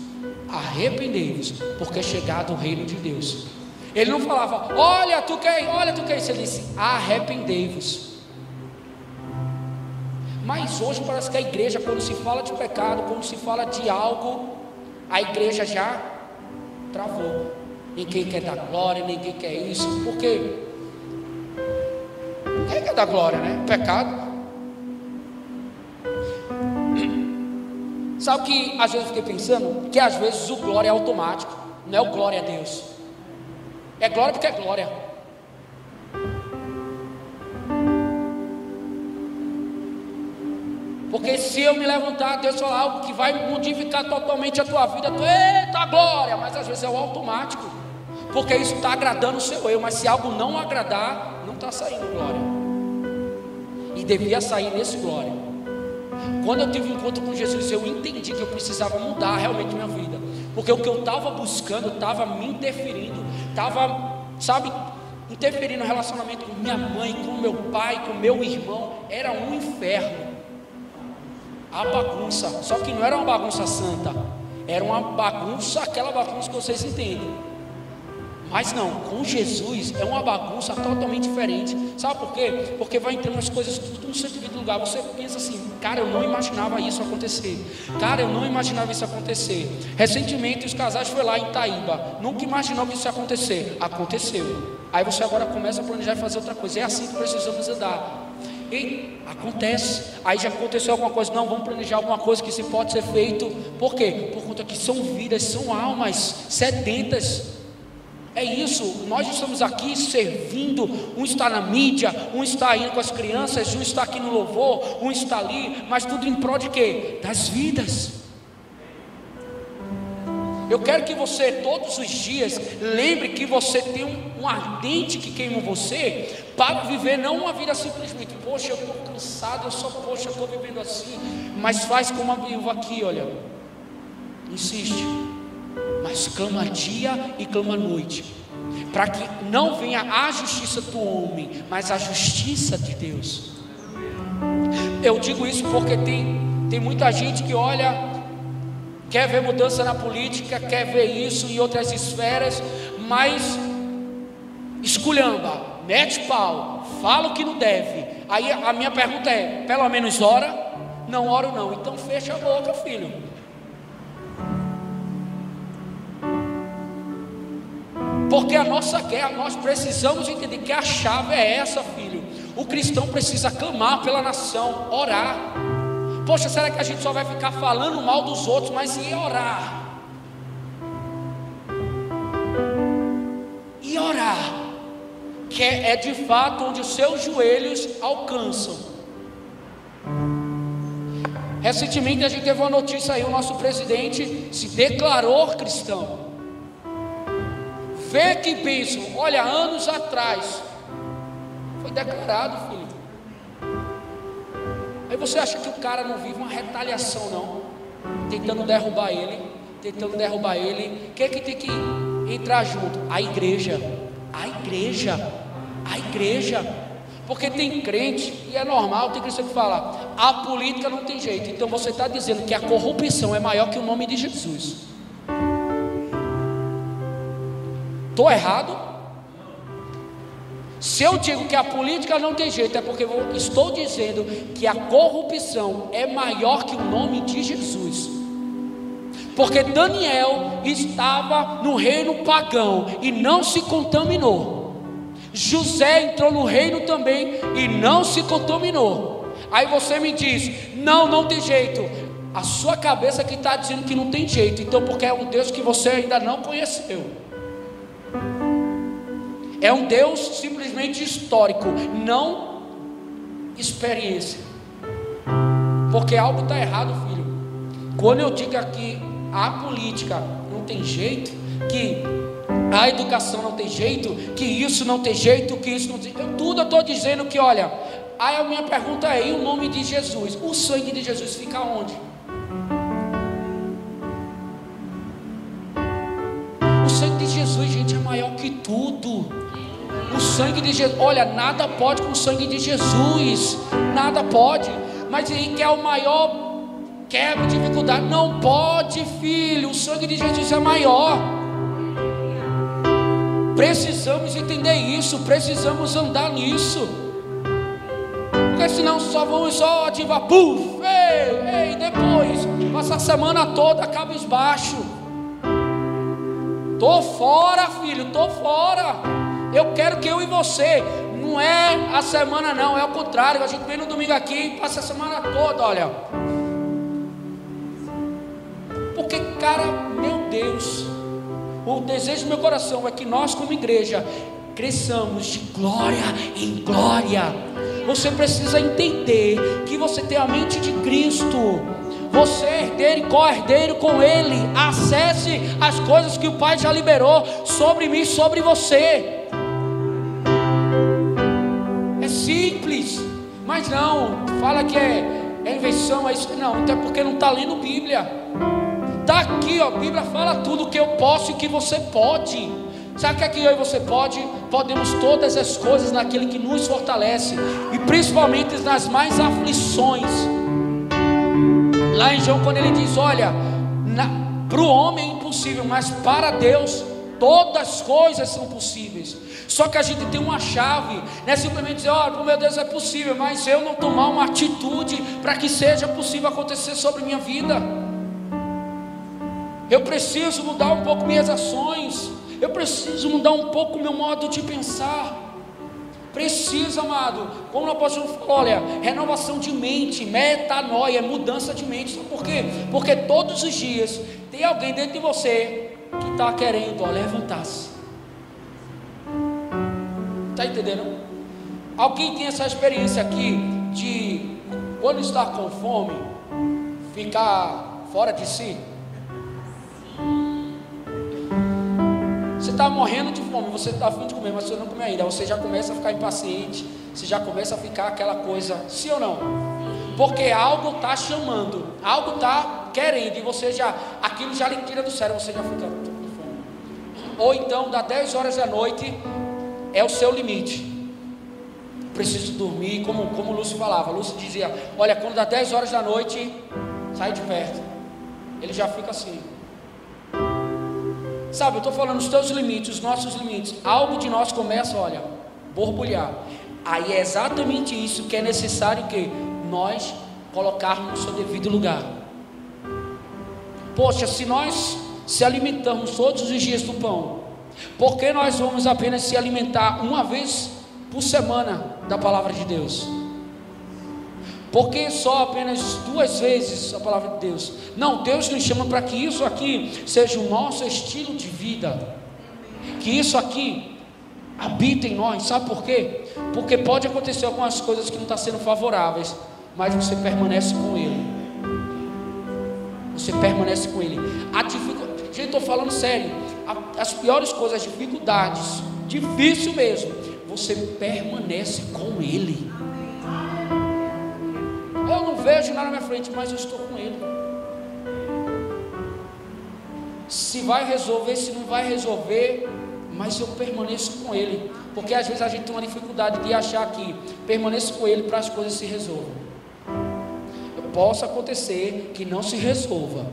arrependei-vos, porque é chegado o reino de Deus. Ele não falava, olha tu quer, olha tu quer, ele disse, arrependei-vos. Mas hoje parece que a igreja, quando se fala de pecado, quando se fala de algo, a igreja já travou. Ninguém quer dar glória, ninguém quer isso, porque quem quer dar glória, né? Pecado. Sabe que às vezes eu fiquei pensando? Que às vezes o glória é automático, não é o glória a Deus. É glória porque é glória. Porque se eu me levantar, Deus falar algo que vai modificar totalmente a tua vida, tu, eita glória, mas às vezes é o automático, porque isso está agradando o seu eu, mas se algo não agradar, não está saindo glória, e devia sair nesse glória. Quando eu tive um encontro com Jesus, eu entendi que eu precisava mudar realmente minha vida, porque o que eu estava buscando estava me interferindo, estava, sabe, interferindo no relacionamento com minha mãe, com meu pai, com meu irmão, era um inferno. A bagunça, só que não era uma bagunça santa, era uma bagunça, aquela bagunça que vocês entendem. Mas não, com Jesus é uma bagunça totalmente diferente. Sabe por quê? Porque vai entrando as coisas tudo no seu devido lugar. Você pensa assim, cara, eu não imaginava isso acontecer. Cara, eu não imaginava isso acontecer. Recentemente os casais foram lá em Itaíba. Nunca imaginou que isso ia acontecer. Aconteceu. Aí você agora começa a planejar e fazer outra coisa. É assim que precisamos andar. E acontece. Aí já aconteceu alguma coisa. Não, vamos planejar alguma coisa que se pode ser feito. Por quê? Por conta que são vidas, são almas sedentas. É isso, nós estamos aqui servindo. Um está na mídia, um está indo com as crianças, um está aqui no louvor, um está ali, mas tudo em prol de quê? Das vidas. Eu quero que você todos os dias lembre que você tem um, um ardente que queima você para viver não uma vida simplesmente, poxa, eu estou cansado, eu só, poxa, estou vivendo assim, mas faz como a viúva aqui, olha, insiste mas clama dia e clama noite, para que não venha a justiça do homem, mas a justiça de Deus. Eu digo isso porque tem, tem muita gente que olha, quer ver mudança na política, quer ver isso em outras esferas, mas esculhamba, mete pau, fala o que não deve. Aí a minha pergunta é: pelo menos ora? Não oro, não. Então fecha a boca, filho. Porque a nossa guerra, nós precisamos entender que a chave é essa, filho. O cristão precisa clamar pela nação, orar. Poxa, será que a gente só vai ficar falando mal dos outros, mas e orar? E orar, que é, é de fato onde os seus joelhos alcançam. Recentemente a gente teve uma notícia aí, o nosso presidente se declarou cristão. Vê que bênção. Olha, anos atrás foi declarado, filho. Aí você acha que o cara não vive uma retaliação, não? Tentando derrubar ele, tentando derrubar ele. O que é que tem que entrar junto? A igreja. A igreja. A igreja. Porque tem crente, e é normal, tem crente que fala, a política não tem jeito. Então você está dizendo que a corrupção é maior que o nome de Jesus. Estou errado? Se eu digo que a política não tem jeito, é porque eu estou dizendo que a corrupção é maior que o nome de Jesus. Porque Daniel estava no reino pagão e não se contaminou. José entrou no reino também e não se contaminou. Aí você me diz: não, não tem jeito. A sua cabeça que está dizendo que não tem jeito. Então, porque é um Deus que você ainda não conheceu. É um Deus simplesmente histórico, não experiência. Porque algo está errado, filho. Quando eu digo que a política não tem jeito, que a educação não tem jeito, que isso não tem jeito, que isso não tem jeito. Tudo eu estou dizendo que, olha, aí a minha pergunta é: e o nome de Jesus? O sangue de Jesus fica onde? O sangue de Jesus, gente, é maior que tudo. O sangue de Jesus, olha, nada pode com o sangue de Jesus, nada pode. Mas aí que é o maior quebra dificuldade, não pode, filho. O sangue de Jesus é maior. Precisamos entender isso, precisamos andar nisso. Porque senão só vamos só ativar, puf, ei, ei, depois, passa a semana toda cabisbaixo. Tô fora, filho, tô fora. Eu quero que eu e você, não é a semana não, é o contrário. A gente vem no domingo aqui e passa a semana toda, olha. Porque, cara, meu Deus, o desejo do meu coração é que nós, como igreja, cresçamos de glória em glória. Você precisa entender que você tem a mente de Cristo. Você é herdeiro e co-herdeiro com Ele. Acesse as coisas que o Pai já liberou sobre mim, sobre você. Simples, mas não. Fala que é, é invenção, é isso. Não, até porque não está lendo Bíblia. Está aqui, ó, a Bíblia fala tudo que eu posso e que você pode. Sabe que aqui eu e você pode? Podemos todas as coisas naquele que nos fortalece, e principalmente nas mais aflições. Lá em João, quando ele diz: Olha, para o homem é impossível, mas para Deus todas as coisas são possíveis. Só que a gente tem uma chave, não é simplesmente dizer, olha, oh, meu Deus é possível, mas eu não tomar uma atitude para que seja possível acontecer sobre minha vida. Eu preciso mudar um pouco minhas ações. Eu preciso mudar um pouco meu modo de pensar. Precisa, amado. Como o apóstolo falou, olha, renovação de mente, metanoia, mudança de mente. Sabe por quê? Porque todos os dias tem alguém dentro de você que está querendo levantar-se. Está entendendo? Alguém tem essa experiência aqui de quando está com fome, ficar fora de si? Você está morrendo de fome, você está afim de comer, mas você não come ainda. Você já começa a ficar impaciente, você já começa a ficar aquela coisa, sim ou não? Porque algo está chamando, algo está querendo, e você já, aquilo já lhe tira do sério, você já fica com fome. Ou então, dá 10 horas da noite, é o seu limite. Preciso dormir, como, como o Lúcio falava. Lúcio dizia: Olha, quando dá 10 horas da noite, sai de perto. Ele já fica assim. Sabe, eu estou falando os teus limites, os nossos limites. Algo de nós começa, olha, borbulhar. Aí é exatamente isso que é necessário que nós colocarmos no seu devido lugar. Poxa, se nós se alimentamos todos os dias do pão, por que nós vamos apenas se alimentar uma vez por semana da palavra de Deus? Porque só apenas duas vezes a palavra de Deus? Não, Deus nos chama para que isso aqui seja o nosso estilo de vida. Que isso aqui habita em nós. Sabe por quê? Porque pode acontecer algumas coisas que não estão sendo favoráveis, mas você permanece com Ele. Você permanece com Ele. A dificuldade, gente, estou falando sério. As piores coisas, as dificuldades, difícil mesmo. Você permanece com Ele. Eu não vejo nada na minha frente, mas eu estou com Ele. Se vai resolver, se não vai resolver, mas eu permaneço com Ele. Porque às vezes a gente tem uma dificuldade de achar que permaneço com Ele para as coisas se resolvam. Possa acontecer que não se resolva,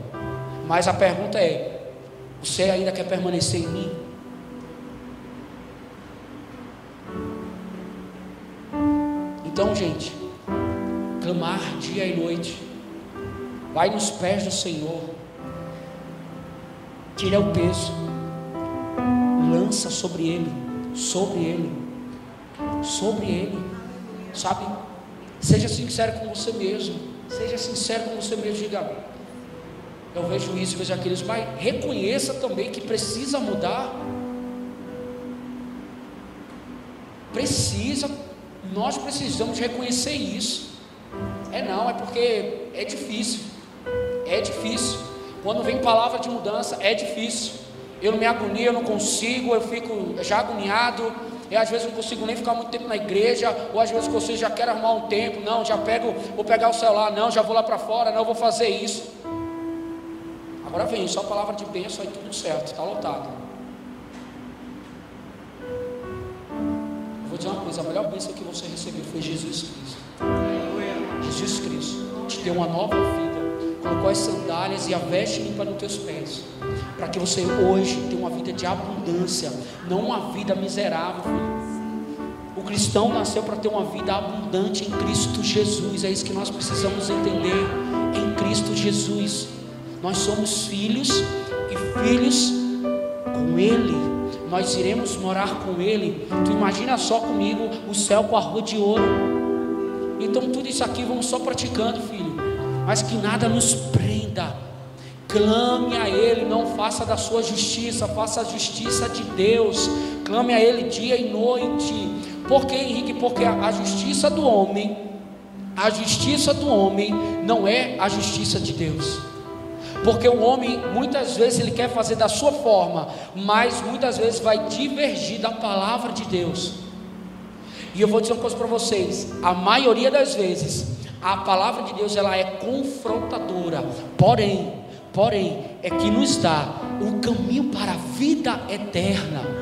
mas a pergunta é: você ainda quer permanecer em mim? Então, gente, clamar dia e noite, vai nos pés do Senhor, tira o peso, lança sobre Ele, sobre Ele, sobre Ele, sabe? Seja sincero com você mesmo, seja sincero com você mesmo, diga, eu vejo isso, vejo aquilo, mas reconheça também que precisa mudar. Precisa, nós precisamos reconhecer isso. É não, é porque é difícil. É difícil. Quando vem palavra de mudança, é difícil. eu me agonia, eu não consigo, eu fico já agoniado, e às vezes não consigo nem ficar muito tempo na igreja, ou às vezes você já quer arrumar um tempo, não, já pego, vou pegar o celular, não, já vou lá para fora, não, vou fazer isso. Agora vem, só palavra de bênção aí tudo certo, está lotado. Vou dizer uma coisa, a melhor bênção que você recebeu foi Jesus Cristo. Jesus Cristo te deu uma nova vida, colocou as sandálias e a veste limpa nos teus pés, para que você hoje tenha uma vida de abundância, não uma vida miserável. O cristão nasceu para ter uma vida abundante em Cristo Jesus, é isso que nós precisamos entender. Em Cristo Jesus, nós somos filhos e filhos com Ele. Nós iremos morar com Ele. Tu imagina só comigo o céu com a rua de ouro. Então tudo isso aqui vamos só praticando, filho. Mas que nada nos prenda. Clame a Ele, não faça da sua justiça, faça a justiça de Deus. Clame a Ele dia e noite. Por que, Henrique? Porque a justiça do homem, a justiça do homem não é a justiça de Deus. Porque o homem muitas vezes ele quer fazer da sua forma, mas muitas vezes vai divergir da palavra de Deus. E eu vou dizer uma coisa para vocês: a maioria das vezes, a palavra de Deus ela é confrontadora, porém, porém, é que nos dá o caminho para a vida eterna.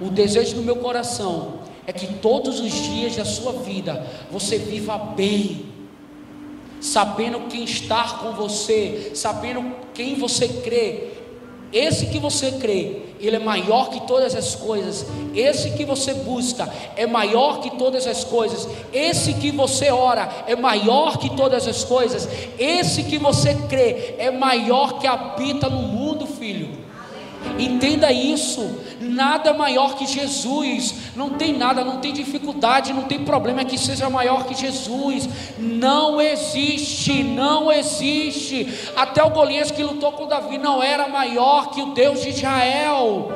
O desejo do meu coração é que todos os dias da sua vida você viva bem, sabendo quem está com você, sabendo quem você crê. Esse que você crê, ele é maior que todas as coisas. Esse que você busca é maior que todas as coisas. Esse que você ora é maior que todas as coisas. Esse que você crê é maior que habita no mundo, filho. Entenda isso. Nada maior que Jesus. Não tem nada, não tem dificuldade, não tem problema que seja maior que Jesus. Não existe, não existe. Até o Golias que lutou com Davi não era maior que o Deus de Israel.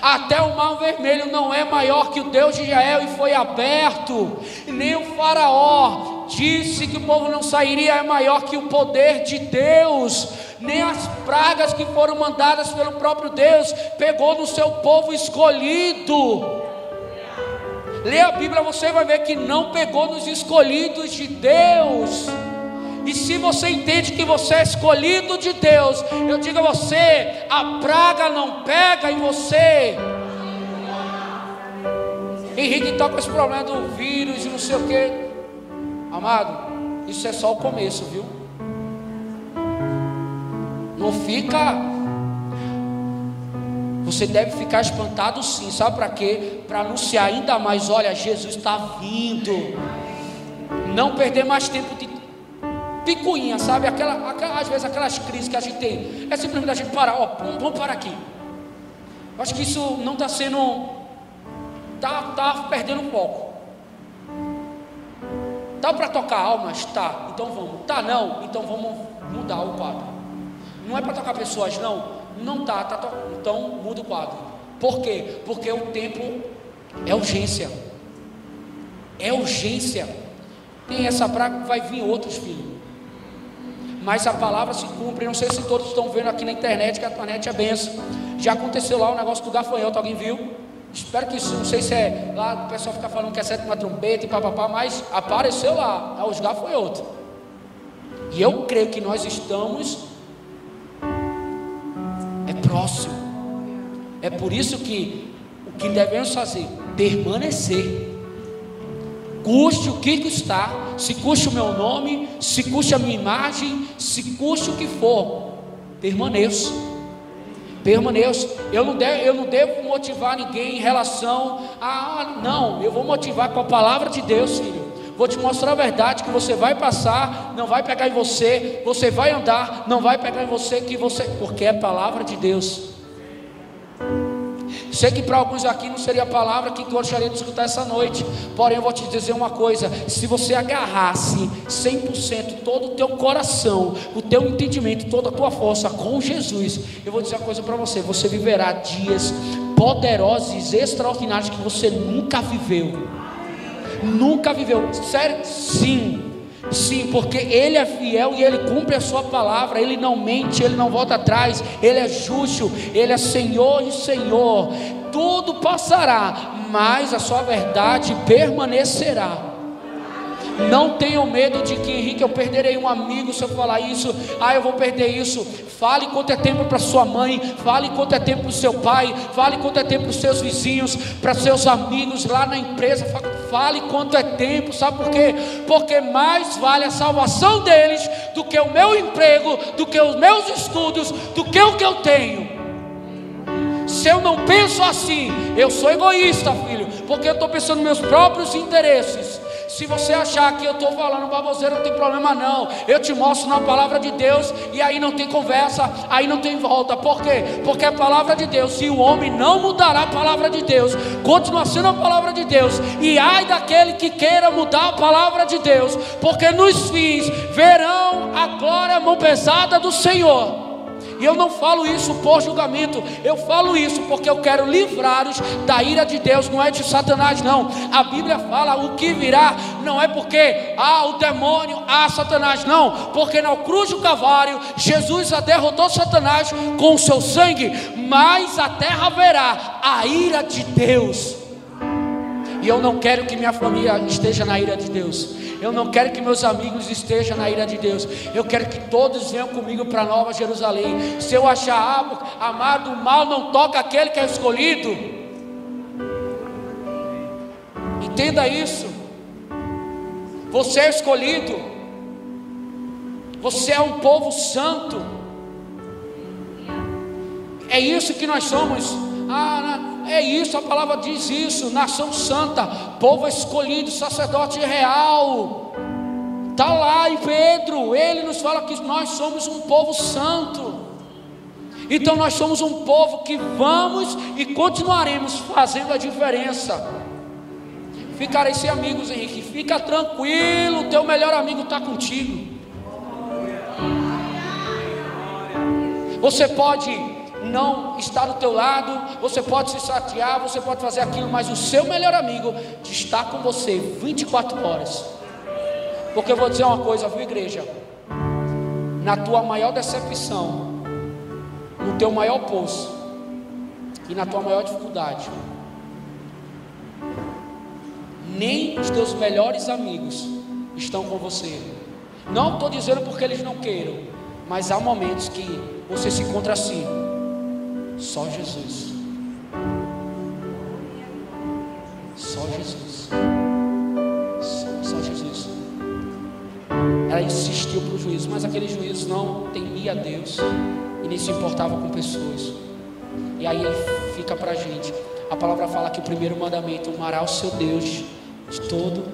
Até o mar vermelho não é maior que o Deus de Israel e foi aberto. Nem o faraó disse que o povo não sairia é maior que o poder de Deus nem as pragas que foram mandadas pelo próprio Deus pegou no seu povo escolhido. Lê a Bíblia, você vai ver que não pegou nos escolhidos de Deus. E se você entende que você é escolhido de Deus, eu digo a você: a praga não pega em você. Henrique está com esse problema do vírus e não sei o que. Amado, isso é só o começo, viu? Não fica. Você deve ficar espantado sim. Sabe para quê? Para anunciar ainda mais: olha, Jesus está vindo. Não perder mais tempo de picuinha, sabe? Aquela, aquela, às vezes aquelas crises que a gente tem. É simplesmente a gente parar, ó, vamos, vamos parar aqui. Eu acho que isso não está sendo. Está tá perdendo um pouco. Tá para tocar almas? Tá, então vamos. Tá não? Então vamos mudar o quadro. Não é para tocar pessoas, não. Não tá, tá to... então muda o quadro. Por quê? Porque o tempo é urgência. É urgência. Tem essa praga, vai vir outros, filhos. Mas a palavra se cumpre. Não sei se todos estão vendo aqui na internet que a internet é benção. Já aconteceu lá o negócio do gafanhoto, alguém viu? Espero que isso, não sei se é lá o pessoal fica falando que é uma trombeta e papapá, mas apareceu lá, é os gafanhotos. E eu creio que nós estamos próximo. É por isso que o que devemos fazer? Permanecer. Custe o que custar, se custe o meu nome, se custe a minha imagem, se custe o que for, permaneço. Permaneço. Eu não, devo, eu não devo motivar ninguém em relação a. Ah, não, eu vou motivar com a palavra de Deus, filho. Vou te mostrar a verdade que você vai passar, não vai pegar em você, você vai andar, não vai pegar em você que você, porque é a palavra de Deus. Sei que para alguns aqui não seria a palavra que gostaria de escutar essa noite. Porém, eu vou te dizer uma coisa: se você agarrasse 100% todo o teu coração, o teu entendimento, toda a tua força com Jesus, eu vou dizer uma coisa para você: você viverá dias poderosos, extraordinários que você nunca viveu. Nunca viveu. Sério? Sim. Sim, porque Ele é fiel e Ele cumpre a Sua palavra, Ele não mente, Ele não volta atrás, Ele é justo, Ele é Senhor e Senhor. Tudo passará, mas a Sua verdade permanecerá. Não tenham medo de que, Henrique, eu perderei um amigo se eu falar isso. Ah, eu vou perder isso. Fale quanto é tempo para sua mãe, fale quanto é tempo para o seu pai, fale quanto é tempo para os seus vizinhos, para seus amigos lá na empresa. Fale quanto é tempo, sabe por quê? Porque mais vale a salvação deles do que o meu emprego, do que os meus estudos, do que o que eu tenho. Se eu não penso assim, eu sou egoísta, filho, porque eu estou pensando nos meus próprios interesses. Se você achar que eu estou falando baboseira, não tem problema não. Eu te mostro na palavra de Deus e aí não tem conversa, aí não tem volta. Por quê? Porque a palavra de Deus, se o homem não mudará a palavra de Deus, continua sendo a palavra de Deus. E ai daquele que queira mudar a palavra de Deus, porque nos fins verão a glória mão pesada do Senhor. E eu não falo isso por julgamento, eu falo isso porque eu quero livrá-los da ira de Deus, não é de Satanás, não. A Bíblia fala o que virá, não é porque ah, o demônio, ah, Satanás, não, porque na cruz do Calvário Jesus já derrotou Satanás com o seu sangue, mas a terra verá a ira de Deus. E eu não quero que minha família esteja na ira de Deus. Eu não quero que meus amigos estejam na ira de Deus. Eu quero que todos venham comigo para Nova Jerusalém. Se eu achar, ah, amado, o mal não toca aquele que é escolhido. Entenda isso. Você é escolhido. Você é um povo santo. É isso que nós somos. Ah, é isso, a palavra diz isso, nação santa, povo escolhido, sacerdote real. Está lá em Pedro, ele nos fala que nós somos um povo santo. Então nós somos um povo que vamos e continuaremos fazendo a diferença. Ficarei sem amigos, Henrique. Fica tranquilo, teu melhor amigo está contigo. Você pode não está do teu lado, você pode se chatear, você pode fazer aquilo, mas o seu melhor amigo está com você 24 horas. Porque eu vou dizer uma coisa, viu igreja? Na tua maior decepção, no teu maior poço e na tua maior dificuldade, nem os teus melhores amigos estão com você. Não estou dizendo porque eles não queiram, mas há momentos que você se encontra assim. Só Jesus. Só Jesus. Só, só Jesus. Ela insistiu para o juízo, mas aquele juiz não temia Deus e nem se importava com pessoas. E aí fica para a gente. A palavra fala que o primeiro mandamento: amará o seu Deus de todo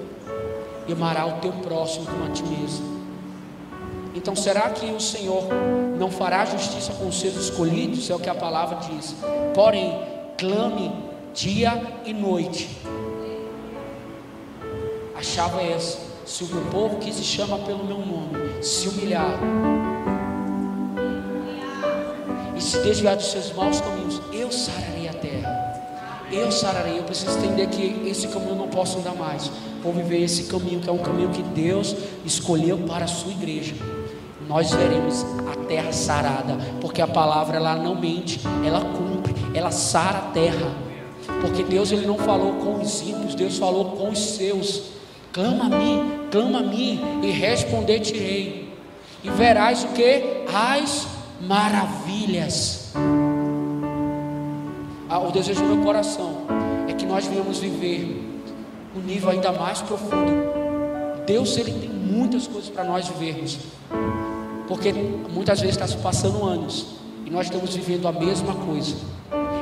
e amará o teu próximo como a ti mesmo. Então, será que o Senhor não fará justiça com os seus escolhidos? É o que a palavra diz. Porém, clame dia e noite. A chave é essa: se o meu povo que se chama pelo meu nome se humilhar e se desviar dos seus maus caminhos, eu sararei a terra. Eu sararei. Eu preciso entender que esse caminho eu não posso andar mais. Vou viver esse caminho que é um caminho que Deus escolheu para a sua igreja nós veremos a terra sarada, porque a palavra ela não mente, ela cumpre, ela sara a terra. Porque Deus ele não falou com os ímpios, Deus falou com os seus. Clama a mim, clama a mim e responder-te-ei. E verás o que? As maravilhas. Ah, o desejo do meu coração é que nós venhamos viver um nível ainda mais profundo. Deus ele tem muitas coisas para nós vivermos. Porque muitas vezes está se passando anos e nós estamos vivendo a mesma coisa.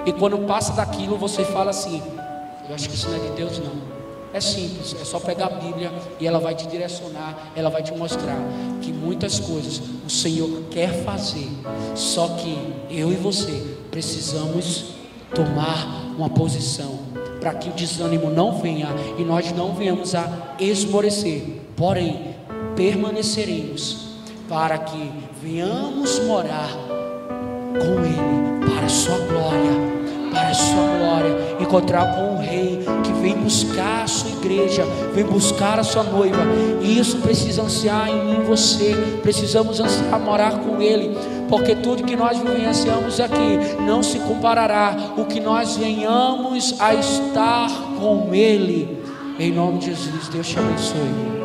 E quando passa daquilo, você fala assim: Eu acho que isso não é de Deus, não. É simples, é só pegar a Bíblia e ela vai te direcionar, ela vai te mostrar que muitas coisas o Senhor quer fazer, só que eu e você precisamos tomar uma posição para que o desânimo não venha e nós não venhamos a esmorecer, porém permaneceremos para que venhamos morar com Ele, para a Sua glória, para a sua glória, encontrar com o Rei que vem buscar a sua igreja, vem buscar a sua noiva. E isso precisa ansiar em mim, você. Precisamos ansiar morar com Ele, porque tudo que nós vivenciamos aqui não se comparará o que nós venhamos a estar com Ele. Em nome de Jesus, Deus te abençoe.